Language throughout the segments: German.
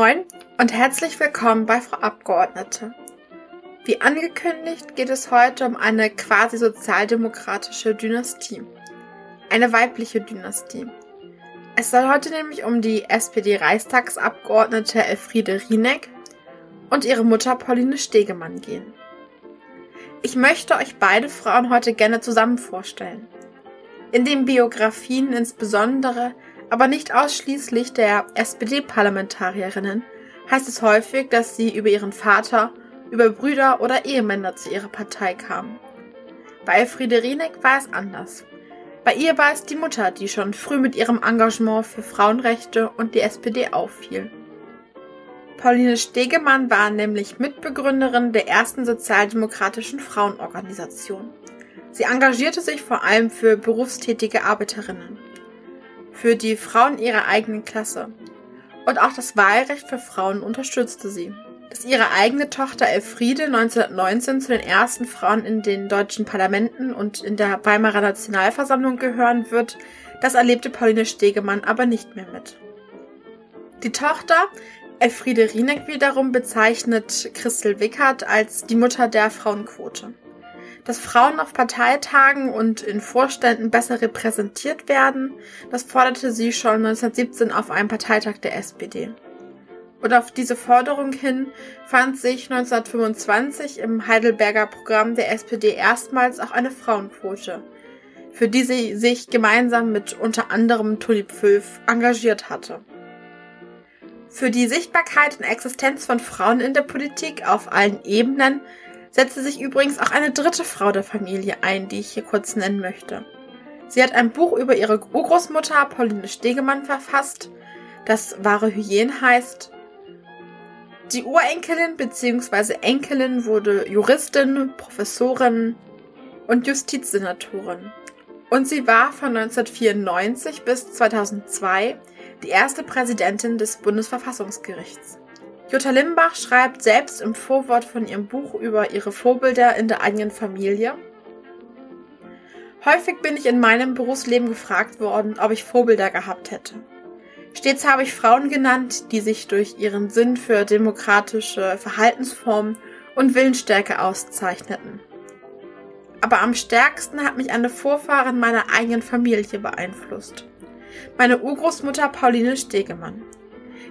Moin und herzlich willkommen bei Frau Abgeordnete. Wie angekündigt geht es heute um eine quasi sozialdemokratische Dynastie. Eine weibliche Dynastie. Es soll heute nämlich um die SPD-Reichstagsabgeordnete Elfriede Rieneck und ihre Mutter Pauline Stegemann gehen. Ich möchte euch beide Frauen heute gerne zusammen vorstellen. In den Biografien insbesondere, aber nicht ausschließlich der SPD-Parlamentarierinnen, heißt es häufig, dass sie über ihren Vater über Brüder oder Ehemänner zu ihrer Partei kamen. Bei Elfriede Rieneck war es anders. Bei ihr war es die Mutter, die schon früh mit ihrem Engagement für Frauenrechte und die SPD auffiel. Pauline Stegemann war nämlich Mitbegründerin der ersten sozialdemokratischen Frauenorganisation. Sie engagierte sich vor allem für berufstätige Arbeiterinnen, für die Frauen ihrer eigenen Klasse und auch das Wahlrecht für Frauen unterstützte sie dass ihre eigene Tochter Elfriede 1919 zu den ersten Frauen in den deutschen Parlamenten und in der Weimarer Nationalversammlung gehören wird, das erlebte Pauline Stegemann aber nicht mehr mit. Die Tochter Elfriede Rieneck wiederum bezeichnet Christel Wickert als die Mutter der Frauenquote. Dass Frauen auf Parteitagen und in Vorständen besser repräsentiert werden, das forderte sie schon 1917 auf einem Parteitag der SPD. Und auf diese Forderung hin fand sich 1925 im Heidelberger Programm der SPD erstmals auch eine Frauenquote, für die sie sich gemeinsam mit unter anderem Toni Pföf engagiert hatte. Für die Sichtbarkeit und Existenz von Frauen in der Politik auf allen Ebenen setzte sich übrigens auch eine dritte Frau der Familie ein, die ich hier kurz nennen möchte. Sie hat ein Buch über ihre Urgroßmutter Pauline Stegemann verfasst, das wahre Hygiene heißt die Urenkelin bzw. Enkelin wurde Juristin, Professorin und Justizsenatorin. Und sie war von 1994 bis 2002 die erste Präsidentin des Bundesverfassungsgerichts. Jutta Limbach schreibt selbst im Vorwort von ihrem Buch über ihre Vorbilder in der eigenen Familie. Häufig bin ich in meinem Berufsleben gefragt worden, ob ich Vorbilder gehabt hätte. Stets habe ich Frauen genannt, die sich durch ihren Sinn für demokratische Verhaltensformen und Willensstärke auszeichneten. Aber am stärksten hat mich eine Vorfahrin meiner eigenen Familie beeinflusst. Meine Urgroßmutter Pauline Stegemann.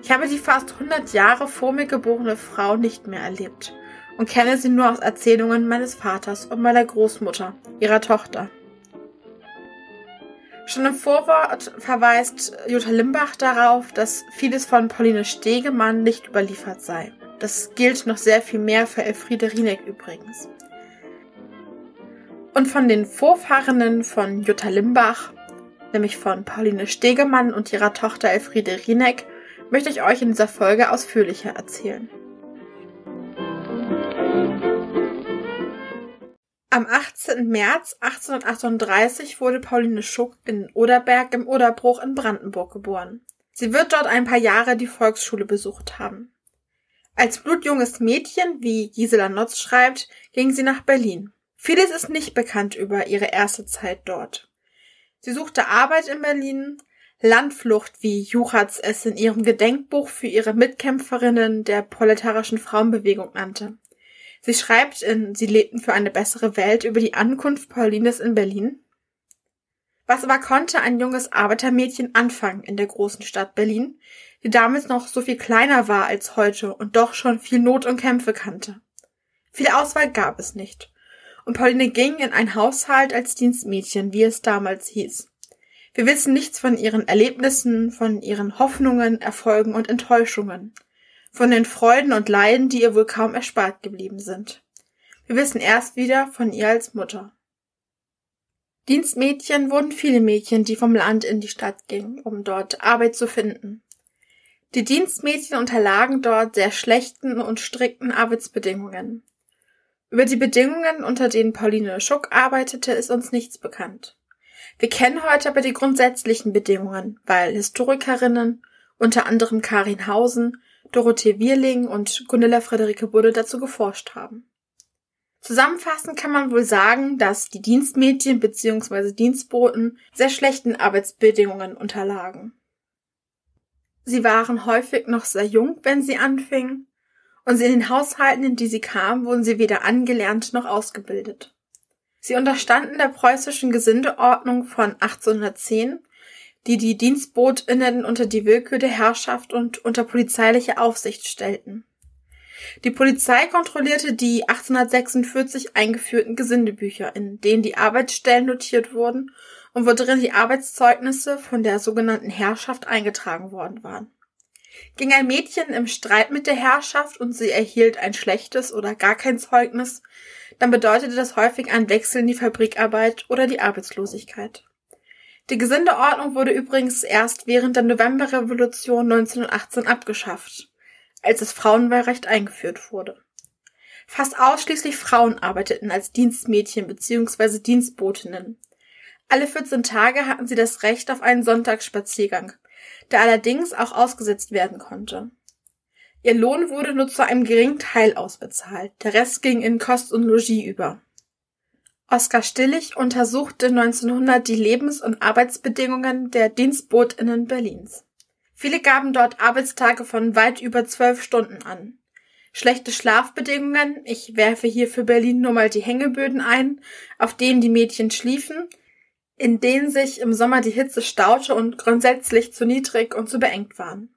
Ich habe die fast 100 Jahre vor mir geborene Frau nicht mehr erlebt und kenne sie nur aus Erzählungen meines Vaters und meiner Großmutter, ihrer Tochter. Schon im Vorwort verweist Jutta Limbach darauf, dass vieles von Pauline Stegemann nicht überliefert sei. Das gilt noch sehr viel mehr für Elfriede Rieneck übrigens. Und von den Vorfahrenen von Jutta Limbach, nämlich von Pauline Stegemann und ihrer Tochter Elfriede Rieneck, möchte ich euch in dieser Folge ausführlicher erzählen. Am 18. März 1838 wurde Pauline Schuck in Oderberg im Oderbruch in Brandenburg geboren. Sie wird dort ein paar Jahre die Volksschule besucht haben. Als blutjunges Mädchen, wie Gisela Notz schreibt, ging sie nach Berlin. Vieles ist nicht bekannt über ihre erste Zeit dort. Sie suchte Arbeit in Berlin, Landflucht, wie Juchatz es in ihrem Gedenkbuch für ihre Mitkämpferinnen der proletarischen Frauenbewegung nannte. Sie schreibt in Sie lebten für eine bessere Welt über die Ankunft Paulines in Berlin. Was aber konnte ein junges Arbeitermädchen anfangen in der großen Stadt Berlin, die damals noch so viel kleiner war als heute und doch schon viel Not und Kämpfe kannte? Viel Auswahl gab es nicht. Und Pauline ging in ein Haushalt als Dienstmädchen, wie es damals hieß. Wir wissen nichts von ihren Erlebnissen, von ihren Hoffnungen, Erfolgen und Enttäuschungen von den Freuden und Leiden, die ihr wohl kaum erspart geblieben sind. Wir wissen erst wieder von ihr als Mutter. Dienstmädchen wurden viele Mädchen, die vom Land in die Stadt gingen, um dort Arbeit zu finden. Die Dienstmädchen unterlagen dort sehr schlechten und strikten Arbeitsbedingungen. Über die Bedingungen, unter denen Pauline Schuck arbeitete, ist uns nichts bekannt. Wir kennen heute aber die grundsätzlichen Bedingungen, weil Historikerinnen, unter anderem Karin Hausen, Dorothee Wierling und Gunilla Friederike Budde dazu geforscht haben. Zusammenfassend kann man wohl sagen, dass die Dienstmädchen bzw. Dienstboten sehr schlechten Arbeitsbedingungen unterlagen. Sie waren häufig noch sehr jung, wenn sie anfingen, und in den Haushalten, in die sie kamen, wurden sie weder angelernt noch ausgebildet. Sie unterstanden der preußischen Gesindeordnung von 1810, die die Dienstbotinnen unter die Willkür der Herrschaft und unter polizeiliche Aufsicht stellten. Die Polizei kontrollierte die 1846 eingeführten Gesindebücher, in denen die Arbeitsstellen notiert wurden und wo drin die Arbeitszeugnisse von der sogenannten Herrschaft eingetragen worden waren. Ging ein Mädchen im Streit mit der Herrschaft und sie erhielt ein schlechtes oder gar kein Zeugnis, dann bedeutete das häufig ein Wechsel in die Fabrikarbeit oder die Arbeitslosigkeit. Die Gesindeordnung wurde übrigens erst während der Novemberrevolution 1918 abgeschafft, als das Frauenwahlrecht eingeführt wurde. Fast ausschließlich Frauen arbeiteten als Dienstmädchen bzw. Dienstbotinnen. Alle 14 Tage hatten sie das Recht auf einen Sonntagsspaziergang, der allerdings auch ausgesetzt werden konnte. Ihr Lohn wurde nur zu einem geringen Teil ausbezahlt, der Rest ging in Kost und Logis über. Oskar Stillig untersuchte 1900 die Lebens- und Arbeitsbedingungen der Dienstbotinnen Berlins. Viele gaben dort Arbeitstage von weit über zwölf Stunden an. Schlechte Schlafbedingungen, ich werfe hier für Berlin nur mal die Hängeböden ein, auf denen die Mädchen schliefen, in denen sich im Sommer die Hitze staute und grundsätzlich zu niedrig und zu beengt waren.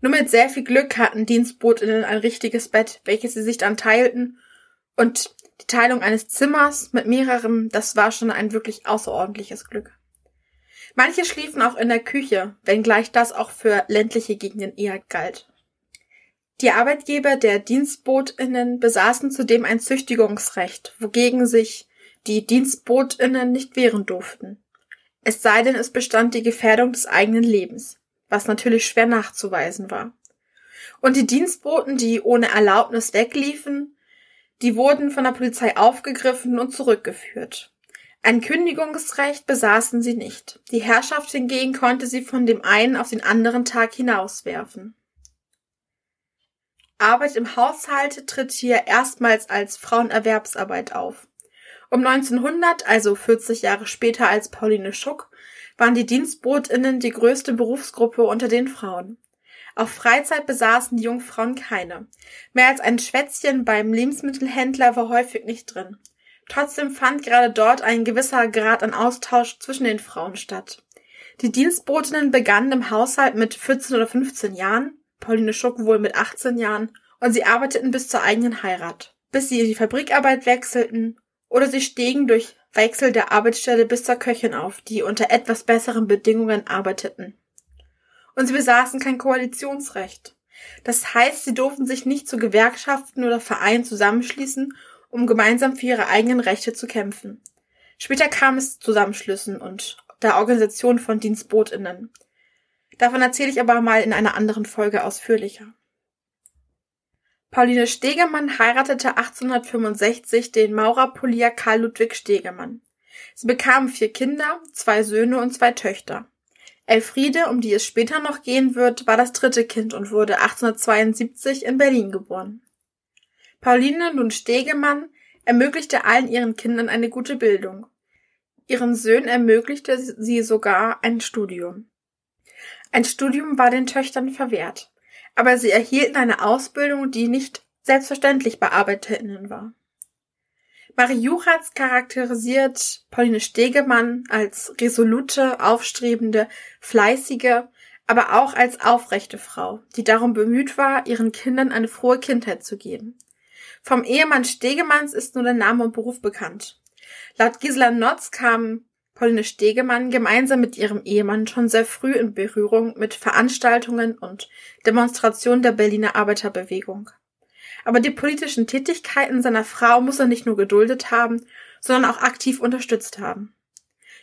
Nur mit sehr viel Glück hatten Dienstbotinnen ein richtiges Bett, welches sie sich dann teilten, und die Teilung eines Zimmers mit mehreren, das war schon ein wirklich außerordentliches Glück. Manche schliefen auch in der Küche, wenngleich das auch für ländliche Gegenden eher galt. Die Arbeitgeber der Dienstbotinnen besaßen zudem ein Züchtigungsrecht, wogegen sich die Dienstbotinnen nicht wehren durften. Es sei denn, es bestand die Gefährdung des eigenen Lebens, was natürlich schwer nachzuweisen war. Und die Dienstboten, die ohne Erlaubnis wegliefen, die wurden von der Polizei aufgegriffen und zurückgeführt. Ein Kündigungsrecht besaßen sie nicht. Die Herrschaft hingegen konnte sie von dem einen auf den anderen Tag hinauswerfen. Arbeit im Haushalt tritt hier erstmals als Frauenerwerbsarbeit auf. Um 1900, also 40 Jahre später als Pauline Schuck, waren die Dienstbotinnen die größte Berufsgruppe unter den Frauen. Auf Freizeit besaßen die Jungfrauen keine. Mehr als ein Schwätzchen beim Lebensmittelhändler war häufig nicht drin. Trotzdem fand gerade dort ein gewisser Grad an Austausch zwischen den Frauen statt. Die Dienstbotinnen begannen im Haushalt mit 14 oder 15 Jahren, Pauline Schuck wohl mit 18 Jahren, und sie arbeiteten bis zur eigenen Heirat, bis sie in die Fabrikarbeit wechselten oder sie stiegen durch Wechsel der Arbeitsstelle bis zur Köchin auf, die unter etwas besseren Bedingungen arbeiteten. Und sie besaßen kein Koalitionsrecht. Das heißt, sie durften sich nicht zu Gewerkschaften oder Vereinen zusammenschließen, um gemeinsam für ihre eigenen Rechte zu kämpfen. Später kam es zu Zusammenschlüssen und der Organisation von Dienstbotinnen. Davon erzähle ich aber mal in einer anderen Folge ausführlicher. Pauline Stegemann heiratete 1865 den Maurerpolier Karl Ludwig Stegemann. Sie bekamen vier Kinder, zwei Söhne und zwei Töchter. Elfriede, um die es später noch gehen wird, war das dritte Kind und wurde 1872 in Berlin geboren. Pauline nun Stegemann ermöglichte allen ihren Kindern eine gute Bildung. Ihren Söhnen ermöglichte sie sogar ein Studium. Ein Studium war den Töchtern verwehrt aber sie erhielten eine Ausbildung, die nicht selbstverständlich bei ArbeiterInnen war. Marie Juchatz charakterisiert Pauline Stegemann als resolute, aufstrebende, fleißige, aber auch als aufrechte Frau, die darum bemüht war, ihren Kindern eine frohe Kindheit zu geben. Vom Ehemann Stegemanns ist nur der Name und Beruf bekannt. Laut Gisela Notz kam Pauline Stegemann gemeinsam mit ihrem Ehemann schon sehr früh in Berührung mit Veranstaltungen und Demonstrationen der Berliner Arbeiterbewegung. Aber die politischen Tätigkeiten seiner Frau muss er nicht nur geduldet haben, sondern auch aktiv unterstützt haben.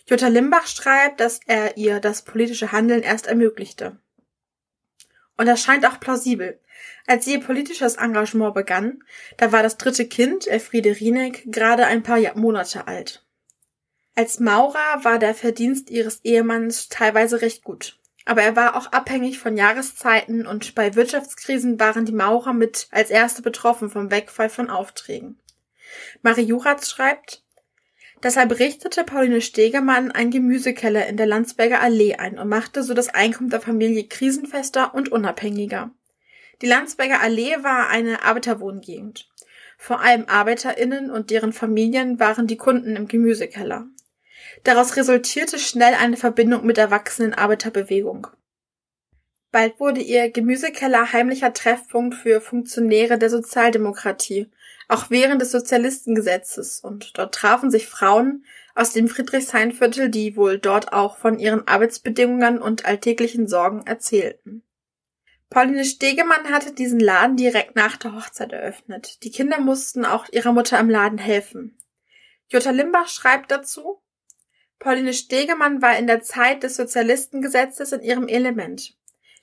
Jutta Limbach schreibt, dass er ihr das politische Handeln erst ermöglichte. Und das scheint auch plausibel. Als ihr politisches Engagement begann, da war das dritte Kind, Elfriede Rieneck, gerade ein paar Monate alt. Als Maurer war der Verdienst ihres Ehemanns teilweise recht gut. Aber er war auch abhängig von Jahreszeiten und bei Wirtschaftskrisen waren die Maurer mit als erste betroffen vom Wegfall von Aufträgen. Marie Juratz schreibt, Deshalb richtete Pauline Stegemann einen Gemüsekeller in der Landsberger Allee ein und machte so das Einkommen der Familie krisenfester und unabhängiger. Die Landsberger Allee war eine Arbeiterwohngegend. Vor allem ArbeiterInnen und deren Familien waren die Kunden im Gemüsekeller. Daraus resultierte schnell eine Verbindung mit der Arbeiterbewegung. Bald wurde ihr Gemüsekeller heimlicher Treffpunkt für Funktionäre der Sozialdemokratie auch während des Sozialistengesetzes, und dort trafen sich Frauen aus dem Friedrichshainviertel, die wohl dort auch von ihren Arbeitsbedingungen und alltäglichen Sorgen erzählten. Pauline Stegemann hatte diesen Laden direkt nach der Hochzeit eröffnet. Die Kinder mussten auch ihrer Mutter im Laden helfen. Jutta Limbach schreibt dazu, Pauline Stegemann war in der Zeit des Sozialistengesetzes in ihrem Element.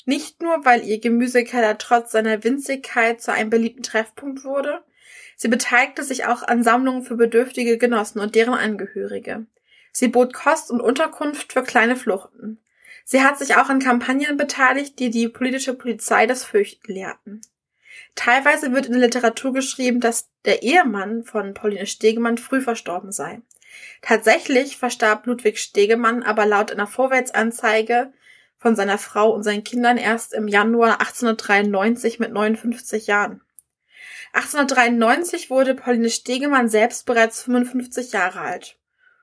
Nicht nur, weil ihr Gemüsekeller trotz seiner Winzigkeit zu einem beliebten Treffpunkt wurde, Sie beteiligte sich auch an Sammlungen für bedürftige Genossen und deren Angehörige. Sie bot Kost und Unterkunft für kleine Fluchten. Sie hat sich auch an Kampagnen beteiligt, die die politische Polizei das Fürchten lehrten. Teilweise wird in der Literatur geschrieben, dass der Ehemann von Pauline Stegemann früh verstorben sei. Tatsächlich verstarb Ludwig Stegemann aber laut einer Vorwärtsanzeige von seiner Frau und seinen Kindern erst im Januar 1893 mit 59 Jahren. 1893 wurde Pauline Stegemann selbst bereits 55 Jahre alt.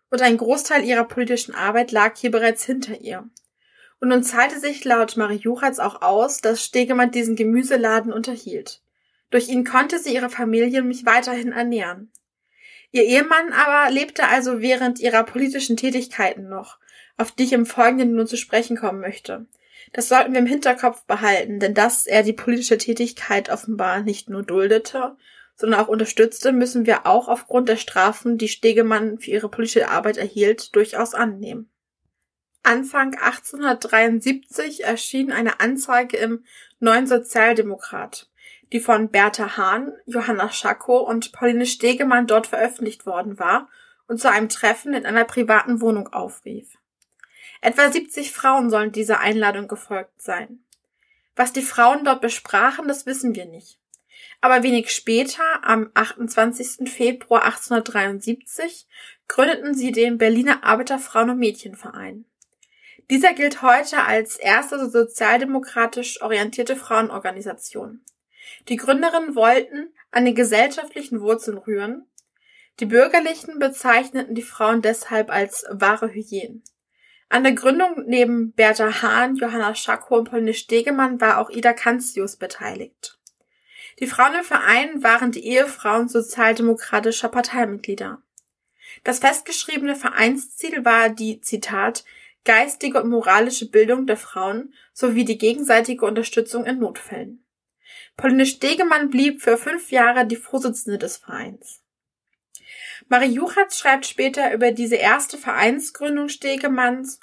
Und ein Großteil ihrer politischen Arbeit lag hier bereits hinter ihr. Und nun zahlte sich laut Marie Juchatz auch aus, dass Stegemann diesen Gemüseladen unterhielt. Durch ihn konnte sie ihre Familie mich weiterhin ernähren. Ihr Ehemann aber lebte also während ihrer politischen Tätigkeiten noch, auf die ich im Folgenden nun zu sprechen kommen möchte. Das sollten wir im Hinterkopf behalten, denn dass er die politische Tätigkeit offenbar nicht nur duldete, sondern auch unterstützte, müssen wir auch aufgrund der Strafen, die Stegemann für ihre politische Arbeit erhielt, durchaus annehmen. Anfang 1873 erschien eine Anzeige im Neuen Sozialdemokrat, die von Bertha Hahn, Johanna Schacko und Pauline Stegemann dort veröffentlicht worden war und zu einem Treffen in einer privaten Wohnung aufrief. Etwa 70 Frauen sollen dieser Einladung gefolgt sein. Was die Frauen dort besprachen, das wissen wir nicht. Aber wenig später, am 28. Februar 1873, gründeten sie den Berliner Arbeiterfrauen- und Mädchenverein. Dieser gilt heute als erste sozialdemokratisch orientierte Frauenorganisation. Die Gründerinnen wollten an den gesellschaftlichen Wurzeln rühren. Die Bürgerlichen bezeichneten die Frauen deshalb als wahre Hyänen. An der Gründung neben Bertha Hahn, Johanna Schacko und Pauline Stegemann war auch Ida Kanzius beteiligt. Die Frauen im Verein waren die Ehefrauen sozialdemokratischer Parteimitglieder. Das festgeschriebene Vereinsziel war die, Zitat, geistige und moralische Bildung der Frauen sowie die gegenseitige Unterstützung in Notfällen. Pauline Stegemann blieb für fünf Jahre die Vorsitzende des Vereins. Marie Juchatz schreibt später über diese erste Vereinsgründung Stegemanns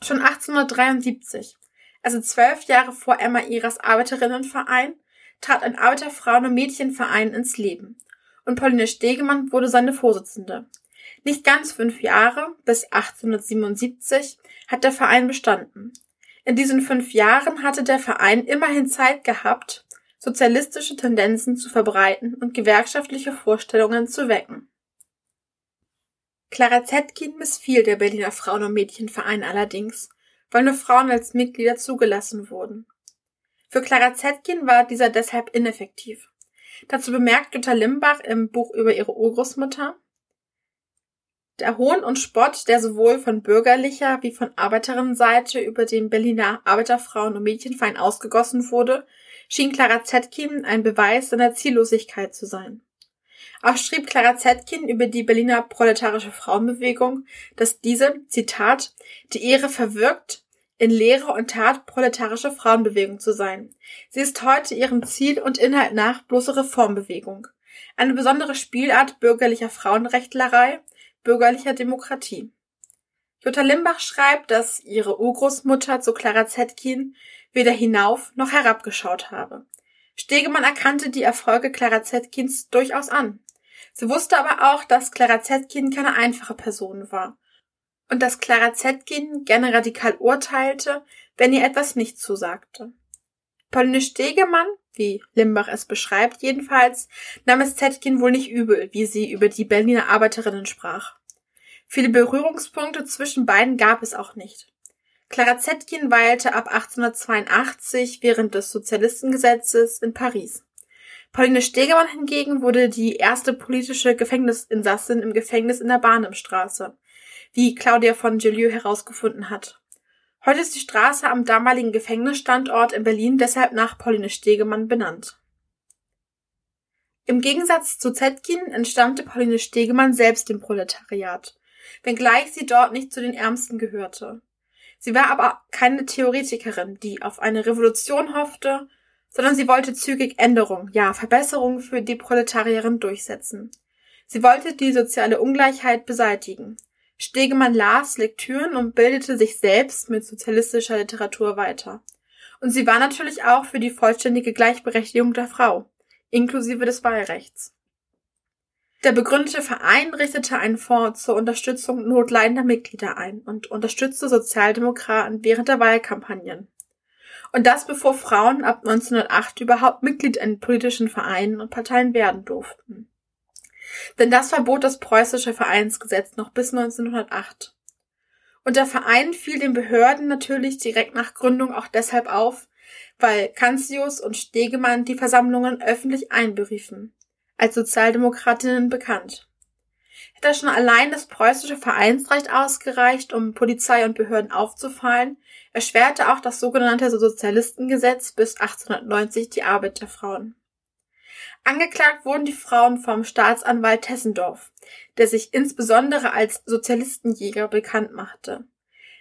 schon 1873, also zwölf Jahre vor Emma Ihres Arbeiterinnenverein, trat ein Arbeiterfrauen- und Mädchenverein ins Leben und Pauline Stegemann wurde seine Vorsitzende. Nicht ganz fünf Jahre, bis 1877, hat der Verein bestanden. In diesen fünf Jahren hatte der Verein immerhin Zeit gehabt, sozialistische Tendenzen zu verbreiten und gewerkschaftliche Vorstellungen zu wecken. Clara Zetkin missfiel der Berliner Frauen- und Mädchenverein allerdings, weil nur Frauen als Mitglieder zugelassen wurden. Für Clara Zetkin war dieser deshalb ineffektiv. Dazu bemerkt Jutta Limbach im Buch über ihre Urgroßmutter, der Hohn und Spott, der sowohl von bürgerlicher wie von Arbeiterinnenseite über den Berliner Arbeiterfrauen- und Mädchenverein ausgegossen wurde, schien Clara Zetkin ein Beweis seiner Ziellosigkeit zu sein. Auch schrieb Clara Zetkin über die Berliner proletarische Frauenbewegung, dass diese, Zitat, die Ehre verwirkt, in Lehre und Tat proletarische Frauenbewegung zu sein. Sie ist heute ihrem Ziel und Inhalt nach bloße Reformbewegung. Eine besondere Spielart bürgerlicher Frauenrechtlerei, bürgerlicher Demokratie. Jutta Limbach schreibt, dass ihre Urgroßmutter zu Clara Zetkin weder hinauf noch herabgeschaut habe. Stegemann erkannte die Erfolge Clara Zetkins durchaus an. Sie wusste aber auch, dass Clara Zetkin keine einfache Person war und dass Clara Zetkin gerne radikal urteilte, wenn ihr etwas nicht zusagte. Pauline Stegemann, wie Limbach es beschreibt, jedenfalls nahm es Zetkin wohl nicht übel, wie sie über die Berliner Arbeiterinnen sprach. Viele Berührungspunkte zwischen beiden gab es auch nicht. Clara Zetkin weilte ab 1882 während des Sozialistengesetzes in Paris. Pauline Stegemann hingegen wurde die erste politische Gefängnisinsassin im Gefängnis in der Barnumstraße, wie Claudia von Gelieu herausgefunden hat. Heute ist die Straße am damaligen Gefängnisstandort in Berlin deshalb nach Pauline Stegemann benannt. Im Gegensatz zu Zetkin entstammte Pauline Stegemann selbst dem Proletariat, wenngleich sie dort nicht zu den Ärmsten gehörte. Sie war aber keine Theoretikerin, die auf eine Revolution hoffte, sondern sie wollte zügig Änderung, ja Verbesserung für die Proletarierin durchsetzen. Sie wollte die soziale Ungleichheit beseitigen. Stegemann las Lektüren und bildete sich selbst mit sozialistischer Literatur weiter. Und sie war natürlich auch für die vollständige Gleichberechtigung der Frau, inklusive des Wahlrechts. Der begründete Verein richtete einen Fonds zur Unterstützung notleidender Mitglieder ein und unterstützte Sozialdemokraten während der Wahlkampagnen. Und das bevor Frauen ab 1908 überhaupt Mitglied in politischen Vereinen und Parteien werden durften. Denn das verbot das preußische Vereinsgesetz noch bis 1908. Und der Verein fiel den Behörden natürlich direkt nach Gründung auch deshalb auf, weil Kanzius und Stegemann die Versammlungen öffentlich einberiefen als Sozialdemokratinnen bekannt. Hätte schon allein das preußische Vereinsrecht ausgereicht, um Polizei und Behörden aufzufallen, erschwerte auch das sogenannte Sozialistengesetz bis 1890 die Arbeit der Frauen. Angeklagt wurden die Frauen vom Staatsanwalt Tessendorf, der sich insbesondere als Sozialistenjäger bekannt machte.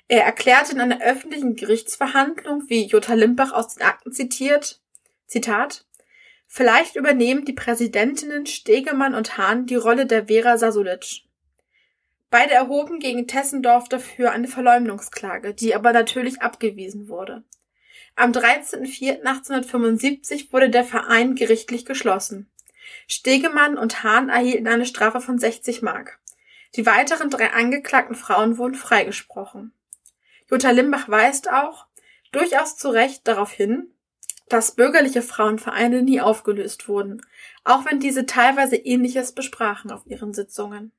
Er erklärte in einer öffentlichen Gerichtsverhandlung, wie Jutta Limbach aus den Akten zitiert, Zitat, Vielleicht übernehmen die Präsidentinnen Stegemann und Hahn die Rolle der Vera Sasulic. Beide erhoben gegen Tessendorf dafür eine Verleumdungsklage, die aber natürlich abgewiesen wurde. Am 13.04.1875 wurde der Verein gerichtlich geschlossen. Stegemann und Hahn erhielten eine Strafe von 60 Mark. Die weiteren drei angeklagten Frauen wurden freigesprochen. Jutta Limbach weist auch, durchaus zu Recht darauf hin, dass bürgerliche Frauenvereine nie aufgelöst wurden, auch wenn diese teilweise Ähnliches besprachen auf ihren Sitzungen.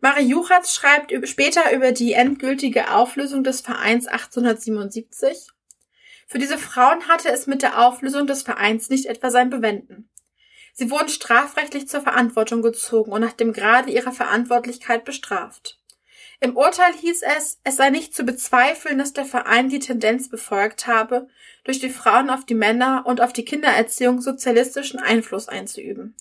Marie Juchatz schreibt später über die endgültige Auflösung des Vereins 1877. Für diese Frauen hatte es mit der Auflösung des Vereins nicht etwa sein Bewenden. Sie wurden strafrechtlich zur Verantwortung gezogen und nach dem Grade ihrer Verantwortlichkeit bestraft. Im Urteil hieß es, es sei nicht zu bezweifeln, dass der Verein die Tendenz befolgt habe, durch die Frauen auf die Männer und auf die Kindererziehung sozialistischen Einfluss einzuüben.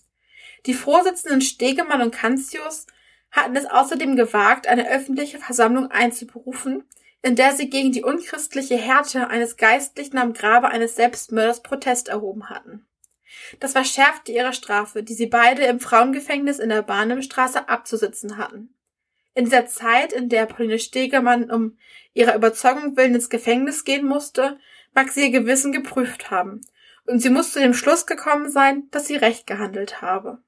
Die Vorsitzenden Stegemann und Kanzius hatten es außerdem gewagt, eine öffentliche Versammlung einzuberufen, in der sie gegen die unchristliche Härte eines Geistlichen am Grabe eines Selbstmörders Protest erhoben hatten. Das verschärfte ihre Strafe, die sie beide im Frauengefängnis in der Bahnemstraße abzusitzen hatten. In dieser Zeit, in der Pauline Stegemann um ihrer Überzeugung willen ins Gefängnis gehen musste, mag sie ihr Gewissen geprüft haben, und sie muss zu dem Schluss gekommen sein, dass sie recht gehandelt habe.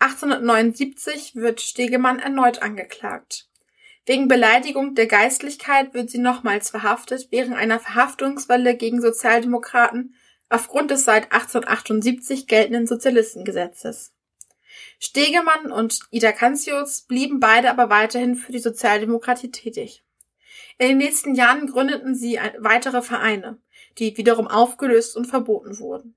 1879 wird Stegemann erneut angeklagt. Wegen Beleidigung der Geistlichkeit wird sie nochmals verhaftet während einer Verhaftungswelle gegen Sozialdemokraten aufgrund des seit 1878 geltenden Sozialistengesetzes. Stegemann und Ida Kanzius blieben beide aber weiterhin für die Sozialdemokratie tätig. In den nächsten Jahren gründeten sie weitere Vereine, die wiederum aufgelöst und verboten wurden.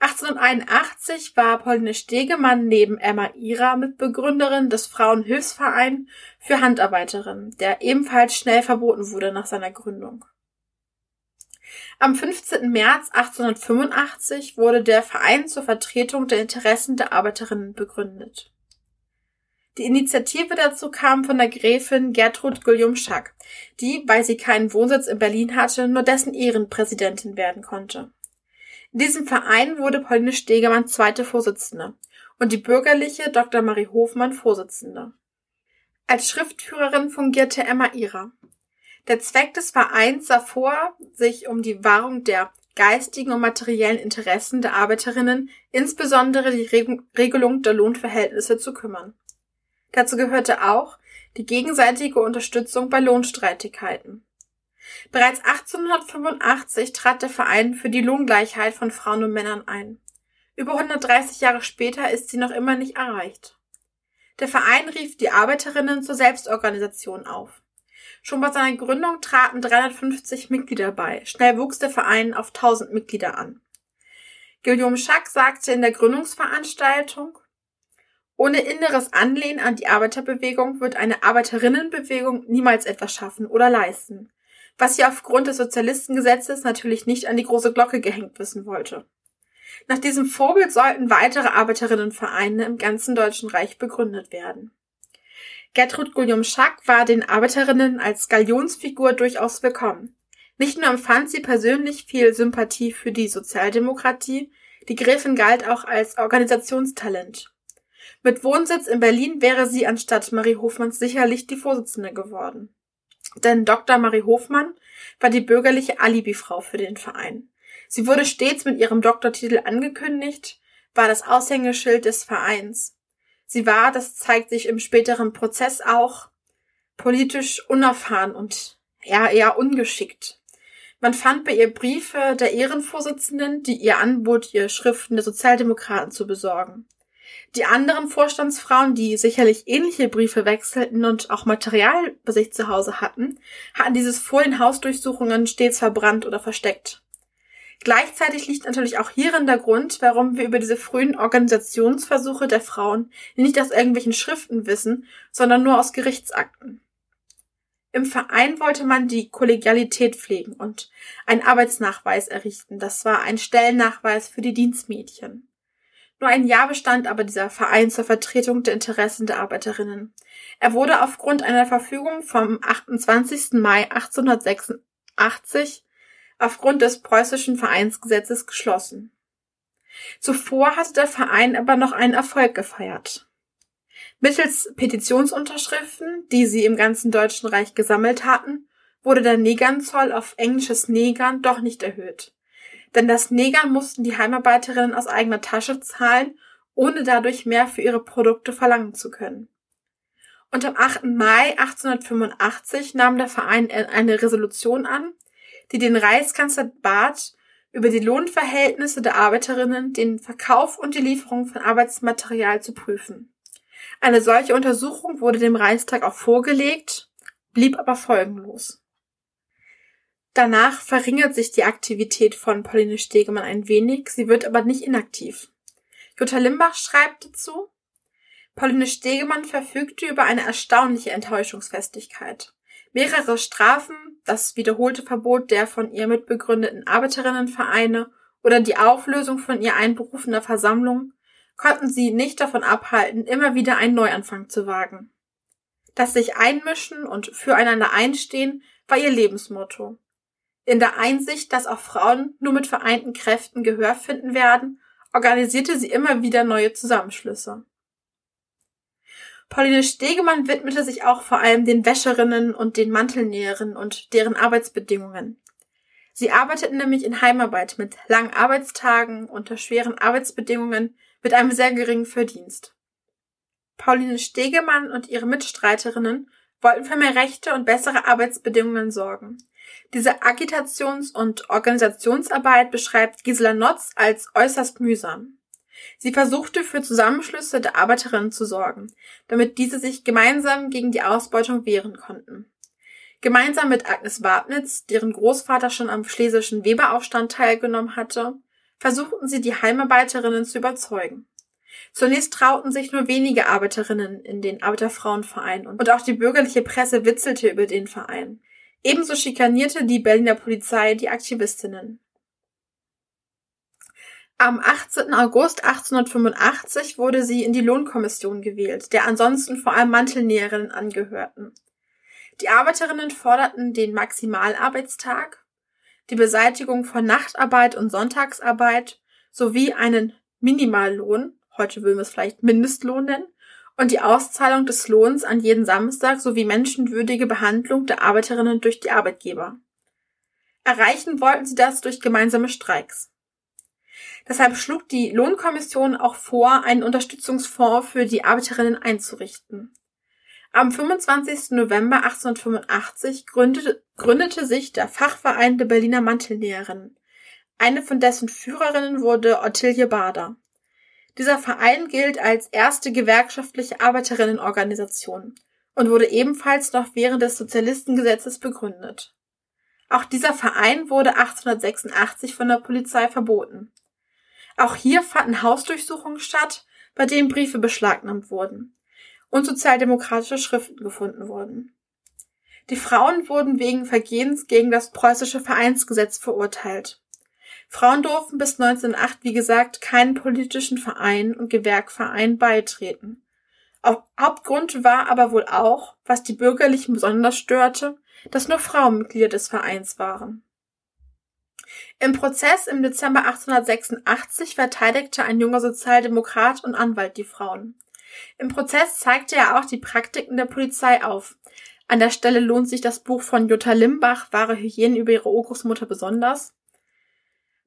1881 war Pauline Stegemann neben Emma Ira Mitbegründerin des Frauenhilfsverein für Handarbeiterinnen, der ebenfalls schnell verboten wurde nach seiner Gründung. Am 15. März 1885 wurde der Verein zur Vertretung der Interessen der Arbeiterinnen begründet. Die Initiative dazu kam von der Gräfin Gertrud Guillaume-Schack, die, weil sie keinen Wohnsitz in Berlin hatte, nur dessen Ehrenpräsidentin werden konnte. In diesem Verein wurde Pauline Stegemann zweite Vorsitzende und die bürgerliche Dr. Marie Hofmann Vorsitzende. Als Schriftführerin fungierte Emma Ira. Der Zweck des Vereins sah vor, sich um die Wahrung der geistigen und materiellen Interessen der Arbeiterinnen, insbesondere die Regelung der Lohnverhältnisse zu kümmern. Dazu gehörte auch die gegenseitige Unterstützung bei Lohnstreitigkeiten. Bereits 1885 trat der Verein für die Lohngleichheit von Frauen und Männern ein. Über 130 Jahre später ist sie noch immer nicht erreicht. Der Verein rief die Arbeiterinnen zur Selbstorganisation auf. Schon bei seiner Gründung traten 350 Mitglieder bei. Schnell wuchs der Verein auf 1000 Mitglieder an. Guillaume Schack sagte in der Gründungsveranstaltung, ohne inneres Anlehnen an die Arbeiterbewegung wird eine Arbeiterinnenbewegung niemals etwas schaffen oder leisten, was sie aufgrund des Sozialistengesetzes natürlich nicht an die große Glocke gehängt wissen wollte. Nach diesem Vorbild sollten weitere Arbeiterinnenvereine im ganzen Deutschen Reich begründet werden. Gertrud Guillaume-Schack war den Arbeiterinnen als Galionsfigur durchaus willkommen. Nicht nur empfand sie persönlich viel Sympathie für die Sozialdemokratie, die Gräfin galt auch als Organisationstalent. Mit Wohnsitz in Berlin wäre sie anstatt Marie Hofmanns sicherlich die Vorsitzende geworden. Denn Dr. Marie Hofmann war die bürgerliche Alibifrau für den Verein. Sie wurde stets mit ihrem Doktortitel angekündigt, war das Aushängeschild des Vereins. Sie war, das zeigt sich im späteren Prozess auch, politisch unerfahren und eher, eher ungeschickt. Man fand bei ihr Briefe der Ehrenvorsitzenden, die ihr anbot, ihr Schriften der Sozialdemokraten zu besorgen. Die anderen Vorstandsfrauen, die sicherlich ähnliche Briefe wechselten und auch Material bei sich zu Hause hatten, hatten dieses vor den Hausdurchsuchungen stets verbrannt oder versteckt. Gleichzeitig liegt natürlich auch hierin der Grund, warum wir über diese frühen Organisationsversuche der Frauen nicht aus irgendwelchen Schriften wissen, sondern nur aus Gerichtsakten. Im Verein wollte man die Kollegialität pflegen und einen Arbeitsnachweis errichten. Das war ein Stellennachweis für die Dienstmädchen. Nur ein Jahr bestand aber dieser Verein zur Vertretung der Interessen der Arbeiterinnen. Er wurde aufgrund einer Verfügung vom 28. Mai 1886 aufgrund des preußischen Vereinsgesetzes geschlossen. Zuvor hatte der Verein aber noch einen Erfolg gefeiert. Mittels Petitionsunterschriften, die sie im ganzen Deutschen Reich gesammelt hatten, wurde der Negernzoll auf englisches Negern doch nicht erhöht denn das Negern mussten die Heimarbeiterinnen aus eigener Tasche zahlen, ohne dadurch mehr für ihre Produkte verlangen zu können. Und am 8. Mai 1885 nahm der Verein eine Resolution an, die den Reichskanzler bat, über die Lohnverhältnisse der Arbeiterinnen den Verkauf und die Lieferung von Arbeitsmaterial zu prüfen. Eine solche Untersuchung wurde dem Reichstag auch vorgelegt, blieb aber folgenlos. Danach verringert sich die Aktivität von Pauline Stegemann ein wenig, sie wird aber nicht inaktiv. Jutta Limbach schreibt dazu, Pauline Stegemann verfügte über eine erstaunliche Enttäuschungsfestigkeit. Mehrere Strafen, das wiederholte Verbot der von ihr mitbegründeten Arbeiterinnenvereine oder die Auflösung von ihr einberufener Versammlung konnten sie nicht davon abhalten, immer wieder einen Neuanfang zu wagen. Das sich einmischen und füreinander einstehen war ihr Lebensmotto. In der Einsicht, dass auch Frauen nur mit vereinten Kräften Gehör finden werden, organisierte sie immer wieder neue Zusammenschlüsse. Pauline Stegemann widmete sich auch vor allem den Wäscherinnen und den Mantelnäherinnen und deren Arbeitsbedingungen. Sie arbeiteten nämlich in Heimarbeit mit langen Arbeitstagen unter schweren Arbeitsbedingungen mit einem sehr geringen Verdienst. Pauline Stegemann und ihre Mitstreiterinnen wollten für mehr Rechte und bessere Arbeitsbedingungen sorgen. Diese Agitations- und Organisationsarbeit beschreibt Gisela Notz als äußerst mühsam. Sie versuchte für Zusammenschlüsse der Arbeiterinnen zu sorgen, damit diese sich gemeinsam gegen die Ausbeutung wehren konnten. Gemeinsam mit Agnes Wabnitz, deren Großvater schon am schlesischen Weberaufstand teilgenommen hatte, versuchten sie die Heimarbeiterinnen zu überzeugen. Zunächst trauten sich nur wenige Arbeiterinnen in den Arbeiterfrauenverein und auch die bürgerliche Presse witzelte über den Verein. Ebenso schikanierte die Berliner Polizei die Aktivistinnen. Am 18. August 1885 wurde sie in die Lohnkommission gewählt, der ansonsten vor allem Mantelnäherinnen angehörten. Die Arbeiterinnen forderten den Maximalarbeitstag, die Beseitigung von Nachtarbeit und Sonntagsarbeit sowie einen Minimallohn, heute würden wir es vielleicht Mindestlohn nennen, und die Auszahlung des Lohns an jeden Samstag sowie menschenwürdige Behandlung der Arbeiterinnen durch die Arbeitgeber. Erreichen wollten sie das durch gemeinsame Streiks. Deshalb schlug die Lohnkommission auch vor, einen Unterstützungsfonds für die Arbeiterinnen einzurichten. Am 25. November 1885 gründete, gründete sich der Fachverein der Berliner Mantelnäherinnen. Eine von dessen Führerinnen wurde Ottilie Bader. Dieser Verein gilt als erste gewerkschaftliche Arbeiterinnenorganisation und wurde ebenfalls noch während des Sozialistengesetzes begründet. Auch dieser Verein wurde 1886 von der Polizei verboten. Auch hier fanden Hausdurchsuchungen statt, bei denen Briefe beschlagnahmt wurden und sozialdemokratische Schriften gefunden wurden. Die Frauen wurden wegen Vergehens gegen das preußische Vereinsgesetz verurteilt. Frauen durften bis 1908, wie gesagt, keinen politischen Verein und Gewerkverein beitreten. Hauptgrund war aber wohl auch, was die Bürgerlichen besonders störte, dass nur Frauen Mitglieder des Vereins waren. Im Prozess im Dezember 1886 verteidigte ein junger Sozialdemokrat und Anwalt die Frauen. Im Prozess zeigte er auch die Praktiken der Polizei auf. An der Stelle lohnt sich das Buch von Jutta Limbach, Wahre Hygiene über ihre Urgroßmutter besonders.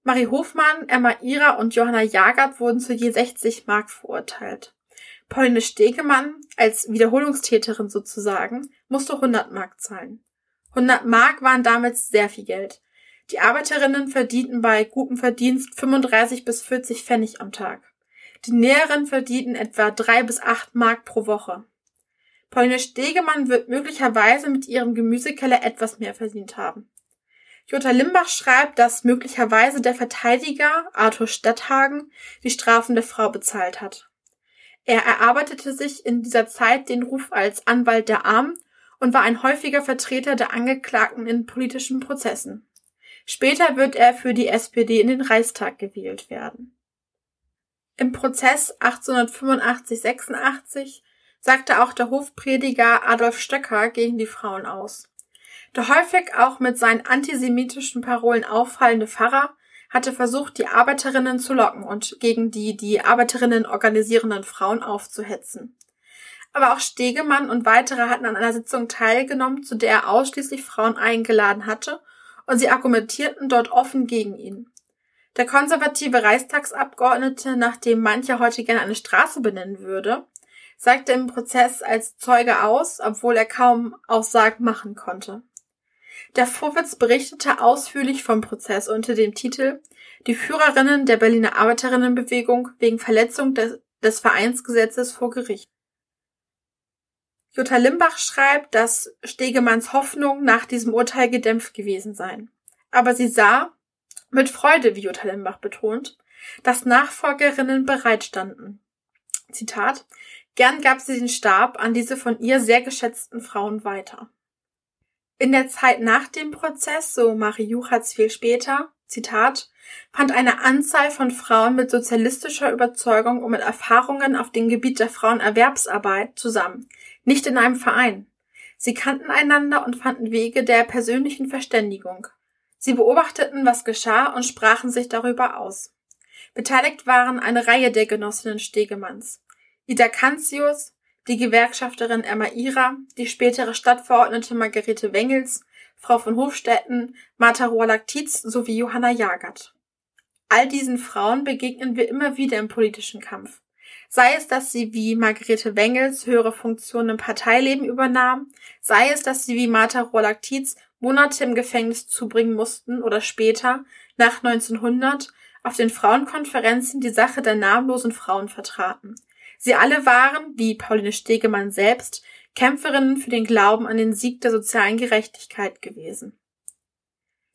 Marie Hofmann, Emma Ira und Johanna Jagert wurden zu je 60 Mark verurteilt. Pauline Stegemann, als Wiederholungstäterin sozusagen, musste 100 Mark zahlen. 100 Mark waren damals sehr viel Geld. Die Arbeiterinnen verdienten bei gutem Verdienst 35 bis 40 Pfennig am Tag. Die Näheren verdienten etwa drei bis acht Mark pro Woche. Pauline Stegemann wird möglicherweise mit ihrem Gemüsekeller etwas mehr verdient haben. Jutta Limbach schreibt, dass möglicherweise der Verteidiger Arthur Stadthagen die Strafen der Frau bezahlt hat. Er erarbeitete sich in dieser Zeit den Ruf als Anwalt der Armen und war ein häufiger Vertreter der Angeklagten in politischen Prozessen. Später wird er für die SPD in den Reichstag gewählt werden. Im Prozess 1885-86 sagte auch der Hofprediger Adolf Stöcker gegen die Frauen aus. Der häufig auch mit seinen antisemitischen Parolen auffallende Pfarrer hatte versucht, die Arbeiterinnen zu locken und gegen die die Arbeiterinnen organisierenden Frauen aufzuhetzen. Aber auch Stegemann und weitere hatten an einer Sitzung teilgenommen, zu der er ausschließlich Frauen eingeladen hatte, und sie argumentierten dort offen gegen ihn. Der konservative Reichstagsabgeordnete, nach dem mancher heute gerne eine Straße benennen würde, sagte im Prozess als Zeuge aus, obwohl er kaum Aussagen machen konnte. Der Vorwitz berichtete ausführlich vom Prozess unter dem Titel Die Führerinnen der Berliner Arbeiterinnenbewegung wegen Verletzung des, des Vereinsgesetzes vor Gericht. Jutta Limbach schreibt, dass Stegemanns Hoffnung nach diesem Urteil gedämpft gewesen seien. Aber sie sah, mit Freude, wie Jutta Limbach betont, dass Nachfolgerinnen bereitstanden. Zitat, gern gab sie den Stab an diese von ihr sehr geschätzten Frauen weiter. In der Zeit nach dem Prozess, so Marie Juchatz viel später, Zitat, fand eine Anzahl von Frauen mit sozialistischer Überzeugung und mit Erfahrungen auf dem Gebiet der Frauenerwerbsarbeit zusammen, nicht in einem Verein. Sie kannten einander und fanden Wege der persönlichen Verständigung. Sie beobachteten, was geschah und sprachen sich darüber aus. Beteiligt waren eine Reihe der Genossinnen Stegemanns. Ida Kanzius, die Gewerkschafterin Emma Ira, die spätere Stadtverordnete Margarete Wengels, Frau von Hofstetten, Martha Rohrlack-Tietz sowie Johanna Jagert. All diesen Frauen begegnen wir immer wieder im politischen Kampf. Sei es, dass sie wie Margarete Wengels höhere Funktionen im Parteileben übernahmen, sei es, dass sie wie Martha Rohrlack-Tietz Monate im Gefängnis zubringen mussten oder später, nach 1900, auf den Frauenkonferenzen die Sache der namenlosen Frauen vertraten. Sie alle waren, wie Pauline Stegemann selbst, Kämpferinnen für den Glauben an den Sieg der sozialen Gerechtigkeit gewesen.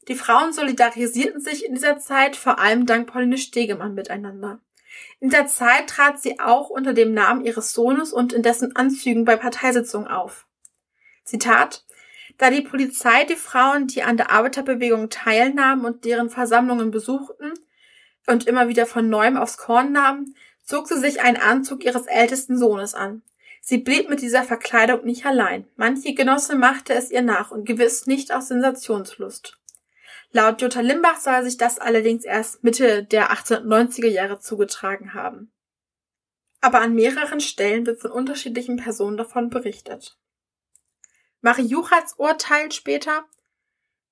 Die Frauen solidarisierten sich in dieser Zeit vor allem dank Pauline Stegemann miteinander. In der Zeit trat sie auch unter dem Namen ihres Sohnes und in dessen Anzügen bei Parteisitzungen auf. Zitat Da die Polizei die Frauen, die an der Arbeiterbewegung teilnahmen und deren Versammlungen besuchten und immer wieder von neuem aufs Korn nahmen, zog sie sich einen Anzug ihres ältesten Sohnes an. Sie blieb mit dieser Verkleidung nicht allein. Manche Genosse machte es ihr nach und gewiss nicht aus Sensationslust. Laut Jutta Limbach soll sich das allerdings erst Mitte der 1890er Jahre zugetragen haben. Aber an mehreren Stellen wird von unterschiedlichen Personen davon berichtet. Marie Juchatz urteilt später,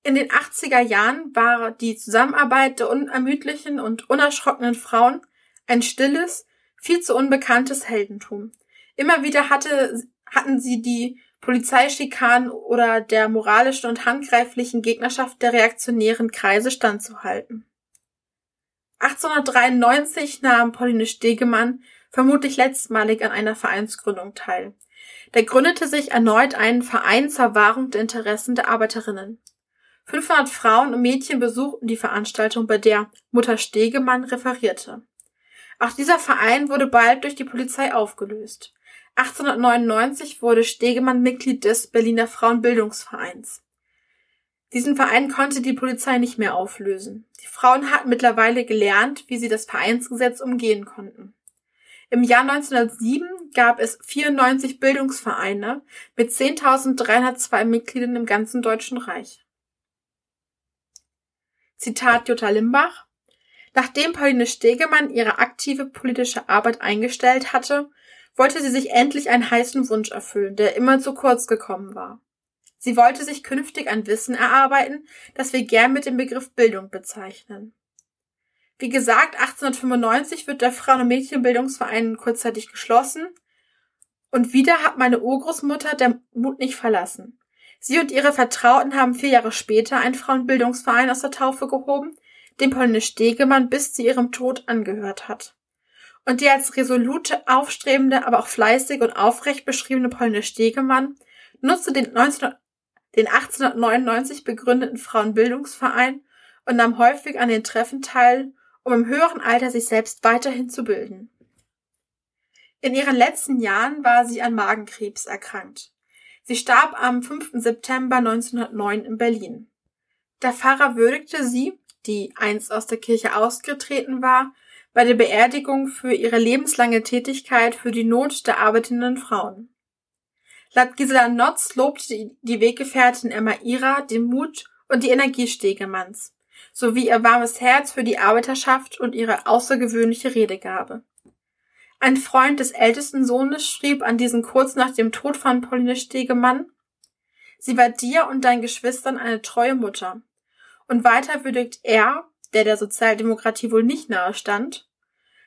in den 80er Jahren war die Zusammenarbeit der unermüdlichen und unerschrockenen Frauen ein stilles, viel zu unbekanntes Heldentum. Immer wieder hatte, hatten sie die Polizeischikanen oder der moralischen und handgreiflichen Gegnerschaft der reaktionären Kreise standzuhalten. 1893 nahm Pauline Stegemann vermutlich letztmalig an einer Vereinsgründung teil. Da gründete sich erneut ein Verein zur Wahrung der Interessen der Arbeiterinnen. 500 Frauen und Mädchen besuchten die Veranstaltung, bei der Mutter Stegemann referierte. Auch dieser Verein wurde bald durch die Polizei aufgelöst. 1899 wurde Stegemann Mitglied des Berliner Frauenbildungsvereins. Diesen Verein konnte die Polizei nicht mehr auflösen. Die Frauen hatten mittlerweile gelernt, wie sie das Vereinsgesetz umgehen konnten. Im Jahr 1907 gab es 94 Bildungsvereine mit 10.302 Mitgliedern im ganzen Deutschen Reich. Zitat Jutta Limbach Nachdem Pauline Stegemann ihre aktive politische Arbeit eingestellt hatte, wollte sie sich endlich einen heißen Wunsch erfüllen, der immer zu kurz gekommen war. Sie wollte sich künftig ein Wissen erarbeiten, das wir gern mit dem Begriff Bildung bezeichnen. Wie gesagt, 1895 wird der Frauen- und Mädchenbildungsverein kurzzeitig geschlossen und wieder hat meine Urgroßmutter der Mut nicht verlassen. Sie und ihre Vertrauten haben vier Jahre später einen Frauenbildungsverein aus der Taufe gehoben, dem Pauline Stegemann bis zu ihrem Tod angehört hat. Und die als resolute, aufstrebende, aber auch fleißig und aufrecht beschriebene Pauline Stegemann nutzte den, 19, den 1899 begründeten Frauenbildungsverein und nahm häufig an den Treffen teil, um im höheren Alter sich selbst weiterhin zu bilden. In ihren letzten Jahren war sie an Magenkrebs erkrankt. Sie starb am 5. September 1909 in Berlin. Der Pfarrer würdigte sie die einst aus der Kirche ausgetreten war, bei der Beerdigung für ihre lebenslange Tätigkeit für die Not der arbeitenden Frauen. Laut Gisela Notz lobte die Weggefährtin Emma Ira den Mut und die Energie Stegemanns, sowie ihr warmes Herz für die Arbeiterschaft und ihre außergewöhnliche Redegabe. Ein Freund des ältesten Sohnes schrieb an diesen kurz nach dem Tod von Pauline Stegemann, Sie war dir und deinen Geschwistern eine treue Mutter. Und weiter würdigt er, der der Sozialdemokratie wohl nicht nahe stand,